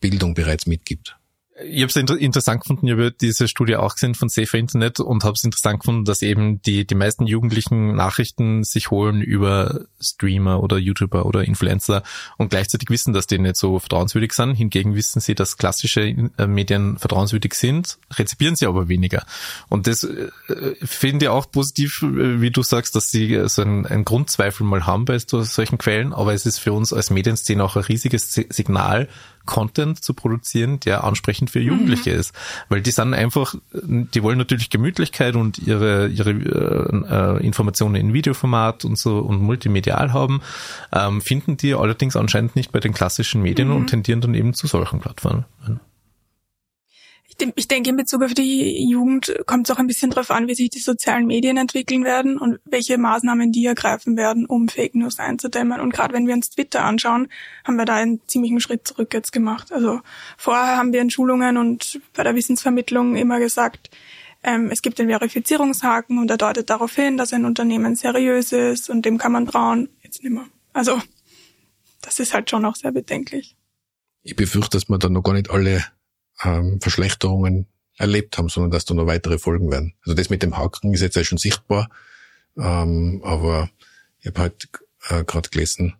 Bildung bereits mitgibt ich habe es inter interessant gefunden, ich habe diese Studie auch gesehen von Safer Internet und habe es interessant gefunden, dass eben die, die meisten Jugendlichen Nachrichten sich holen über Streamer oder YouTuber oder Influencer und gleichzeitig wissen, dass die nicht so vertrauenswürdig sind. Hingegen wissen sie, dass klassische äh, Medien vertrauenswürdig sind, rezipieren sie aber weniger. Und das äh, finde ich auch positiv, äh, wie du sagst, dass sie so einen, einen Grundzweifel mal haben bei solchen Quellen, aber es ist für uns als Medienszene auch ein riesiges Signal, Content zu produzieren, der ansprechend für Jugendliche mhm. ist. Weil die sind einfach, die wollen natürlich Gemütlichkeit und ihre, ihre äh, Informationen in Videoformat und so und multimedial haben, ähm, finden die allerdings anscheinend nicht bei den klassischen Medien mhm. und tendieren dann eben zu solchen Plattformen ich denke, in Bezug auf die Jugend kommt es auch ein bisschen darauf an, wie sich die sozialen Medien entwickeln werden und welche Maßnahmen die ergreifen werden, um Fake News einzudämmen. Und gerade wenn wir uns Twitter anschauen, haben wir da einen ziemlichen Schritt zurück jetzt gemacht. Also vorher haben wir in Schulungen und bei der Wissensvermittlung immer gesagt, ähm, es gibt den Verifizierungshaken und er deutet darauf hin, dass ein Unternehmen seriös ist und dem kann man trauen. Jetzt nicht mehr. Also das ist halt schon auch sehr bedenklich. Ich befürchte, dass man da noch gar nicht alle ähm, Verschlechterungen erlebt haben, sondern dass da noch weitere Folgen werden. Also das mit dem Haken ist jetzt ja schon sichtbar, ähm, aber ich habe halt äh, gerade gelesen,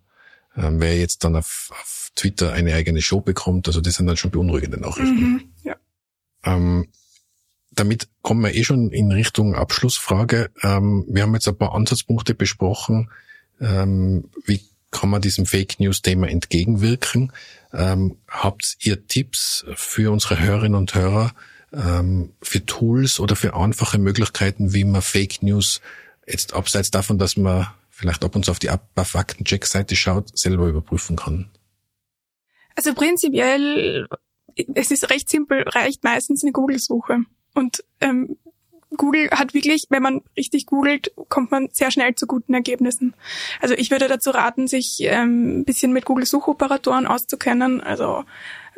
ähm, wer jetzt dann auf, auf Twitter eine eigene Show bekommt, also das sind dann schon beunruhigende Nachrichten. Mhm, ja. ähm, damit kommen wir eh schon in Richtung Abschlussfrage. Ähm, wir haben jetzt ein paar Ansatzpunkte besprochen. Ähm, wie kann man diesem Fake News Thema entgegenwirken? Ähm, habt ihr Tipps für unsere Hörerinnen und Hörer, ähm, für Tools oder für einfache Möglichkeiten, wie man Fake News jetzt abseits davon, dass man vielleicht ab und zu auf die Faktencheck-Seite schaut, selber überprüfen kann? Also prinzipiell, es ist recht simpel, reicht meistens eine Google-Suche. Und ähm, Google hat wirklich, wenn man richtig googelt, kommt man sehr schnell zu guten Ergebnissen. Also ich würde dazu raten, sich ähm, ein bisschen mit Google-Suchoperatoren auszukennen, also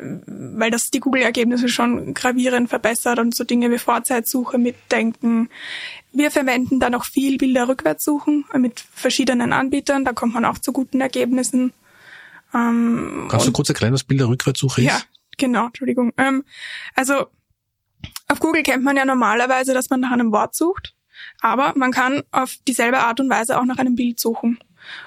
weil das die Google-Ergebnisse schon gravierend verbessert und so Dinge wie Vorzeitsuche mitdenken. Wir verwenden da noch viel Bilder rückwärts suchen mit verschiedenen Anbietern, da kommt man auch zu guten Ergebnissen. Ähm, Kannst du kurz erklären, was Bilder rückwärts suche ist? Ja, genau, Entschuldigung. Ähm, also auf Google kennt man ja normalerweise, dass man nach einem Wort sucht, aber man kann auf dieselbe Art und Weise auch nach einem Bild suchen.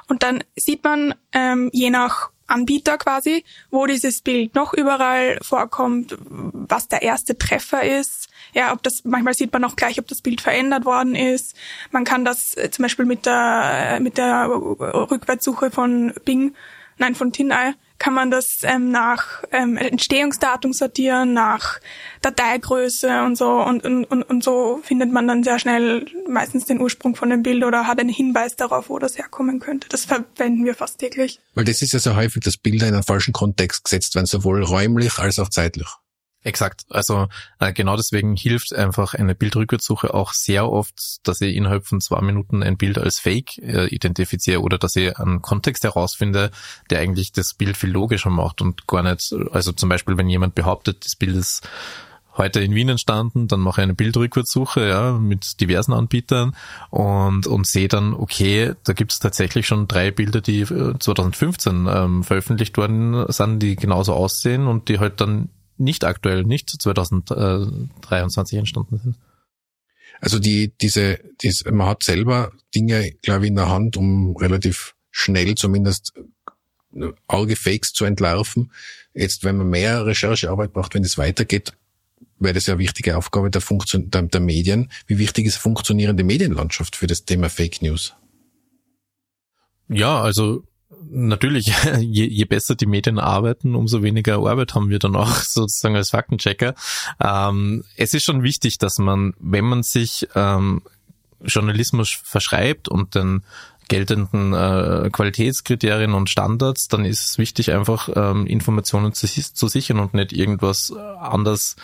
Und dann sieht man ähm, je nach Anbieter quasi, wo dieses Bild noch überall vorkommt, was der erste Treffer ist. Ja, ob das, manchmal sieht man auch gleich, ob das Bild verändert worden ist. Man kann das äh, zum Beispiel mit der, mit der Rückwärtssuche von Bing, nein, von TinEye, kann man das ähm, nach ähm, Entstehungsdatum sortieren, nach Dateigröße und so und, und, und so findet man dann sehr schnell meistens den Ursprung von dem Bild oder hat einen Hinweis darauf, wo das herkommen könnte. Das verwenden wir fast täglich. Weil das ist ja so häufig, dass Bilder in einen falschen Kontext gesetzt werden, sowohl räumlich als auch zeitlich. Exakt. Also äh, genau deswegen hilft einfach eine Bildrückwärtssuche auch sehr oft, dass ich innerhalb von zwei Minuten ein Bild als Fake äh, identifiziere oder dass ich einen Kontext herausfinde, der eigentlich das Bild viel logischer macht und gar nicht, also zum Beispiel, wenn jemand behauptet, das Bild ist heute in Wien entstanden, dann mache ich eine Bildrückwärtssuche ja, mit diversen Anbietern und, und sehe dann, okay, da gibt es tatsächlich schon drei Bilder, die 2015 äh, ähm, veröffentlicht worden sind, die genauso aussehen und die halt dann nicht aktuell, nicht 2023 entstanden sind. Also die, diese, diese, man hat selber Dinge, glaube ich, in der Hand, um relativ schnell zumindest arge Fakes zu entlarven. Jetzt, wenn man mehr Recherchearbeit braucht, wenn es weitergeht, wäre das ja eine wichtige Aufgabe der, Funktion der, der Medien. Wie wichtig ist funktionierende Medienlandschaft für das Thema Fake News? Ja, also natürlich, je, je besser die Medien arbeiten, umso weniger Arbeit haben wir dann auch sozusagen als Faktenchecker. Ähm, es ist schon wichtig, dass man, wenn man sich ähm, Journalismus verschreibt und den geltenden äh, Qualitätskriterien und Standards, dann ist es wichtig, einfach ähm, Informationen zu, zu sichern und nicht irgendwas anders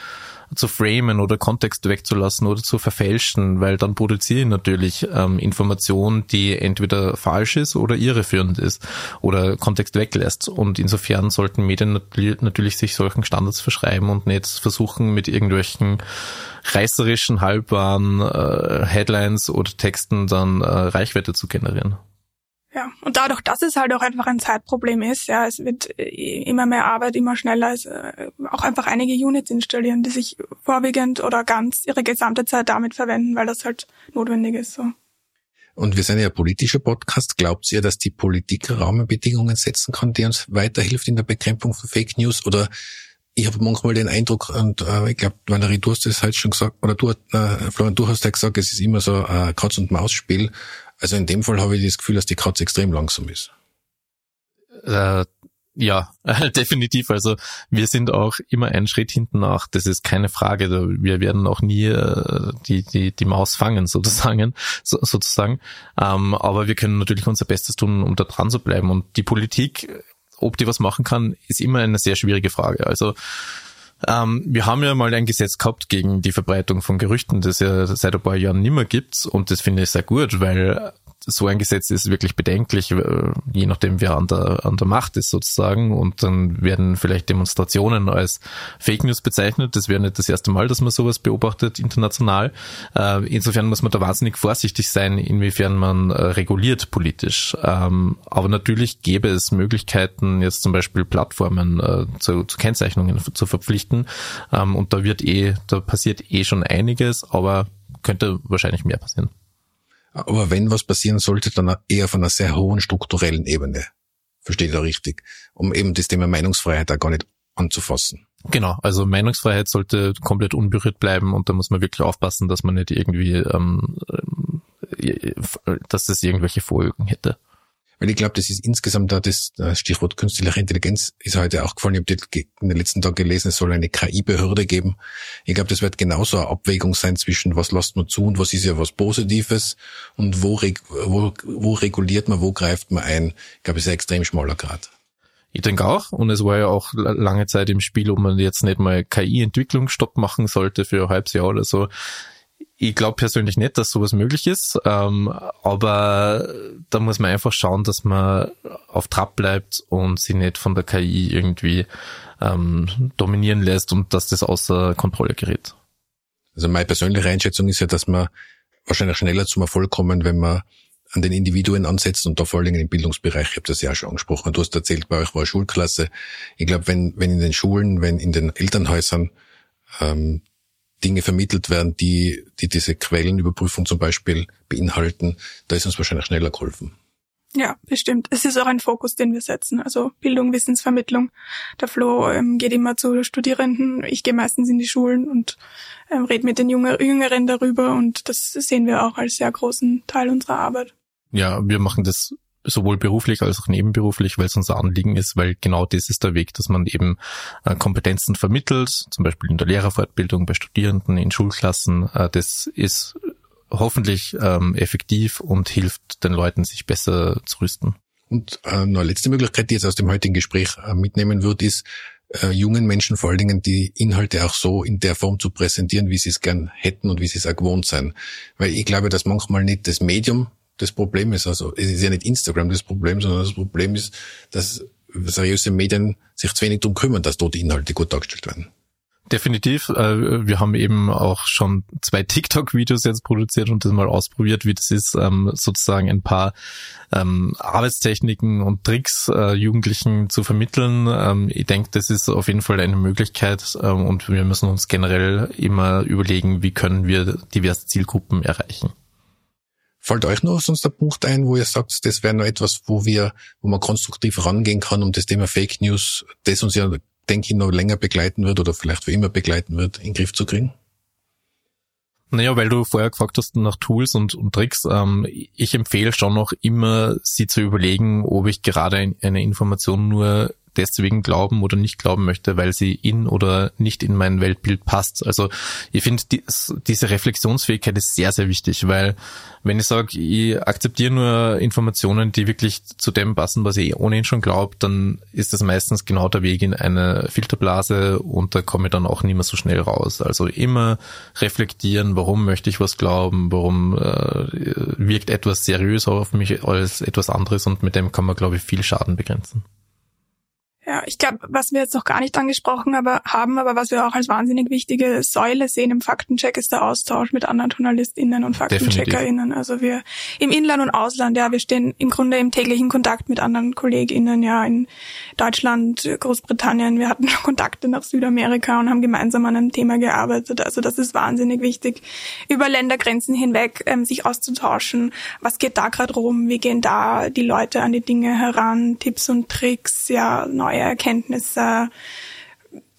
zu framen oder Kontext wegzulassen oder zu verfälschen, weil dann produziere ich natürlich ähm, Information, die entweder falsch ist oder irreführend ist oder Kontext weglässt. Und insofern sollten Medien natürlich, sich solchen Standards verschreiben und nicht versuchen, mit irgendwelchen reißerischen, halbwahren äh, Headlines oder Texten dann äh, Reichweite zu generieren. Ja, und dadurch, dass es halt auch einfach ein Zeitproblem ist, ja, es wird äh, immer mehr Arbeit, immer schneller, also auch einfach einige Units installieren, die sich vorwiegend oder ganz ihre gesamte Zeit damit verwenden, weil das halt notwendig ist, so. Und wir sind ja politischer Podcast. Glaubt ihr, dass die Politik Rahmenbedingungen setzen kann, die uns weiterhilft in der Bekämpfung von Fake News? Oder ich habe manchmal den Eindruck, und äh, ich glaube, Valerie, du hast das halt schon gesagt, oder du, äh, Florian, du hast ja gesagt, es ist immer so ein Katz- und Maus-Spiel. Also in dem Fall habe ich das Gefühl, dass die Katze extrem langsam ist. Äh, ja, definitiv. Also wir sind auch immer einen Schritt hinten nach. Das ist keine Frage. Wir werden auch nie äh, die, die, die Maus fangen, sozusagen. So, sozusagen. Ähm, aber wir können natürlich unser Bestes tun, um da dran zu bleiben. Und die Politik, ob die was machen kann, ist immer eine sehr schwierige Frage. Also ähm, wir haben ja mal ein Gesetz gehabt gegen die Verbreitung von Gerüchten, das ja seit ein paar Jahren nimmer gibt und das finde ich sehr gut, weil so ein Gesetz ist wirklich bedenklich, äh, je nachdem wer an der, an der Macht ist sozusagen. Und dann werden vielleicht Demonstrationen als Fake News bezeichnet. Das wäre nicht das erste Mal, dass man sowas beobachtet international. Äh, insofern muss man da wahnsinnig vorsichtig sein, inwiefern man äh, reguliert politisch. Ähm, aber natürlich gäbe es Möglichkeiten, jetzt zum Beispiel Plattformen zu, zu Kennzeichnungen zu verpflichten. Ähm, und da wird eh, da passiert eh schon einiges, aber könnte wahrscheinlich mehr passieren. Aber wenn was passieren sollte, dann eher von einer sehr hohen strukturellen Ebene. Versteht ihr richtig? Um eben das Thema Meinungsfreiheit da gar nicht anzufassen. Genau, also Meinungsfreiheit sollte komplett unberührt bleiben und da muss man wirklich aufpassen, dass man nicht irgendwie, ähm, äh, dass es irgendwelche Folgen hätte. Weil ich glaube, das ist insgesamt da das Stichwort künstliche Intelligenz ist heute auch gefallen. Ich habe in den letzten Tagen gelesen, es soll eine KI-Behörde geben. Ich glaube, das wird genauso eine Abwägung sein zwischen was lässt man zu und was ist ja was Positives und wo, wo, wo reguliert man, wo greift man ein. Ich glaube, es ist ein extrem schmaler Grad. Ich denke auch. Und es war ja auch lange Zeit im Spiel, ob man jetzt nicht mal KI-Entwicklung stopp machen sollte für ein halbes Jahr oder so. Ich glaube persönlich nicht, dass sowas möglich ist, ähm, aber da muss man einfach schauen, dass man auf Trab bleibt und sie nicht von der KI irgendwie ähm, dominieren lässt und dass das außer Kontrolle gerät. Also meine persönliche Einschätzung ist ja, dass man wahrscheinlich schneller zum Erfolg kommen, wenn man an den Individuen ansetzt und da vor allen Dingen im Bildungsbereich, ich habe das ja auch schon angesprochen, du hast erzählt, bei euch war Schulklasse. Ich glaube, wenn, wenn in den Schulen, wenn in den Elternhäusern ähm, Dinge vermittelt werden, die, die diese Quellenüberprüfung zum Beispiel beinhalten, da ist uns wahrscheinlich schneller geholfen. Ja, bestimmt. Es ist auch ein Fokus, den wir setzen. Also Bildung, Wissensvermittlung. Der Flo ähm, geht immer zu Studierenden. Ich gehe meistens in die Schulen und ähm, rede mit den Jünger Jüngeren darüber. Und das sehen wir auch als sehr großen Teil unserer Arbeit. Ja, wir machen das sowohl beruflich als auch nebenberuflich, weil es unser Anliegen ist, weil genau das ist der Weg, dass man eben äh, Kompetenzen vermittelt, zum Beispiel in der Lehrerfortbildung, bei Studierenden, in Schulklassen. Äh, das ist hoffentlich ähm, effektiv und hilft den Leuten, sich besser zu rüsten. Und äh, eine letzte Möglichkeit, die jetzt aus dem heutigen Gespräch äh, mitnehmen wird, ist, äh, jungen Menschen vor allen Dingen die Inhalte auch so in der Form zu präsentieren, wie sie es gern hätten und wie sie es auch gewohnt sein. Weil ich glaube, dass manchmal nicht das Medium das Problem ist. Also es ist ja nicht Instagram das Problem, sondern das Problem ist, dass seriöse Medien sich zu wenig darum kümmern, dass dort die Inhalte gut dargestellt werden. Definitiv. Äh, wir haben eben auch schon zwei TikTok-Videos jetzt produziert und das mal ausprobiert, wie das ist, ähm, sozusagen ein paar ähm, Arbeitstechniken und Tricks äh, Jugendlichen zu vermitteln. Ähm, ich denke, das ist auf jeden Fall eine Möglichkeit und wir müssen uns generell immer überlegen, wie können wir diverse Zielgruppen erreichen. Fällt euch noch sonst der Punkt ein, wo ihr sagt, das wäre noch etwas, wo wir, wo man konstruktiv rangehen kann, um das Thema Fake News, das uns ja denke ich, noch länger begleiten wird oder vielleicht für immer begleiten wird, in den Griff zu kriegen? Naja, weil du vorher gefragt hast nach Tools und, und Tricks, ähm, ich empfehle schon noch immer, sie zu überlegen, ob ich gerade eine Information nur deswegen glauben oder nicht glauben möchte, weil sie in oder nicht in mein Weltbild passt. Also ich finde, die, diese Reflexionsfähigkeit ist sehr, sehr wichtig, weil wenn ich sage, ich akzeptiere nur Informationen, die wirklich zu dem passen, was ich ohnehin schon glaube, dann ist das meistens genau der Weg in eine Filterblase und da komme ich dann auch nicht mehr so schnell raus. Also immer reflektieren, warum möchte ich was glauben, warum äh, wirkt etwas seriöser auf mich als etwas anderes und mit dem kann man, glaube ich, viel Schaden begrenzen. Ja, ich glaube, was wir jetzt noch gar nicht angesprochen aber, haben, aber was wir auch als wahnsinnig wichtige Säule sehen im Faktencheck, ist der Austausch mit anderen JournalistInnen und FaktencheckerInnen. Also wir im Inland und Ausland, ja, wir stehen im Grunde im täglichen Kontakt mit anderen KollegInnen, ja, in Deutschland, Großbritannien. Wir hatten Kontakte nach Südamerika und haben gemeinsam an einem Thema gearbeitet. Also das ist wahnsinnig wichtig, über Ländergrenzen hinweg ähm, sich auszutauschen. Was geht da gerade rum? Wie gehen da die Leute an die Dinge heran? Tipps und Tricks, ja, neue Erkenntnisse.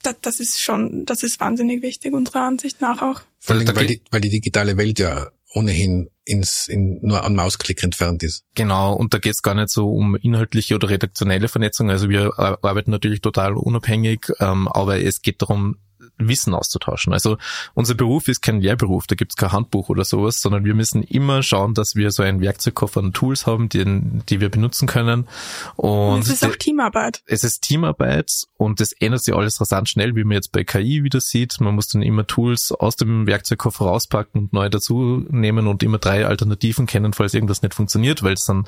Das, das ist schon, das ist wahnsinnig wichtig, unserer Ansicht nach auch. Vor allem, weil die, weil die digitale Welt ja ohnehin ins, in, nur an Mausklick entfernt ist. Genau, und da geht es gar nicht so um inhaltliche oder redaktionelle Vernetzung. Also wir arbeiten natürlich total unabhängig, ähm, aber es geht darum, Wissen auszutauschen. Also unser Beruf ist kein Lehrberuf, da gibt's kein Handbuch oder sowas, sondern wir müssen immer schauen, dass wir so einen Werkzeugkoffer an Tools haben, die, die wir benutzen können. Und es ist auch Teamarbeit. Es ist Teamarbeit und das ändert sich alles rasant schnell, wie man jetzt bei KI wieder sieht. Man muss dann immer Tools aus dem Werkzeugkoffer rauspacken und neu dazu nehmen und immer drei Alternativen kennen, falls irgendwas nicht funktioniert, weil es dann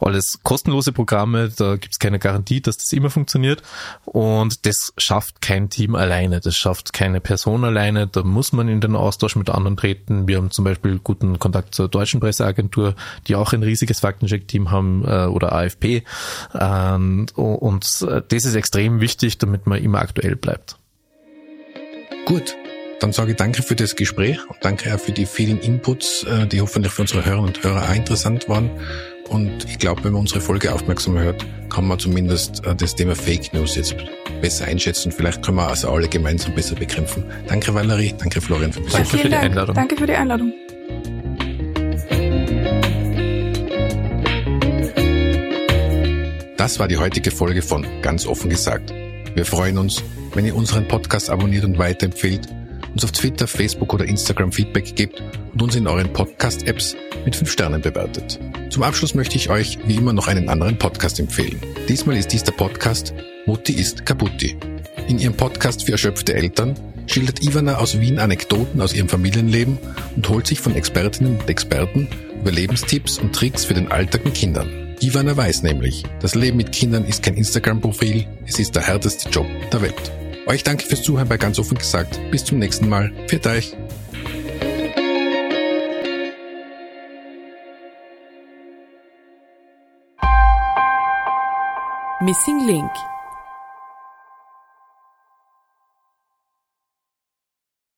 alles kostenlose Programme, da gibt's keine Garantie, dass das immer funktioniert. Und das schafft kein Team alleine. Das schafft keine Person alleine, da muss man in den Austausch mit anderen treten. Wir haben zum Beispiel guten Kontakt zur deutschen Presseagentur, die auch ein riesiges Faktencheck-Team haben äh, oder AFP. Ähm, und das ist extrem wichtig, damit man immer aktuell bleibt. Gut, dann sage ich danke für das Gespräch und danke auch für die vielen Inputs, äh, die hoffentlich für unsere Hörerinnen und Hörer auch interessant waren. Und ich glaube, wenn man unsere Folge aufmerksam hört, kann man zumindest äh, das Thema Fake News jetzt besser einschätzen. Vielleicht können wir also alle gemeinsam besser bekämpfen. Danke Valerie, danke Florian für, danke für die. Einladung. Danke für die Einladung. Das war die heutige Folge von Ganz offen gesagt. Wir freuen uns, wenn ihr unseren Podcast abonniert und weiterempfehlt, uns auf Twitter, Facebook oder Instagram Feedback gebt und uns in euren Podcast-Apps mit 5 Sternen bewertet. Zum Abschluss möchte ich euch wie immer noch einen anderen Podcast empfehlen. Diesmal ist dies der Podcast Mutti ist Kaputti. In ihrem Podcast für erschöpfte Eltern schildert Ivana aus Wien Anekdoten aus ihrem Familienleben und holt sich von Expertinnen und Experten Überlebenstipps und Tricks für den Alltag mit Kindern. Ivana weiß nämlich, das Leben mit Kindern ist kein Instagram-Profil, es ist der härteste Job der Welt. Euch danke fürs Zuhören bei ganz offen gesagt. Bis zum nächsten Mal. Pfiat euch. Missing Link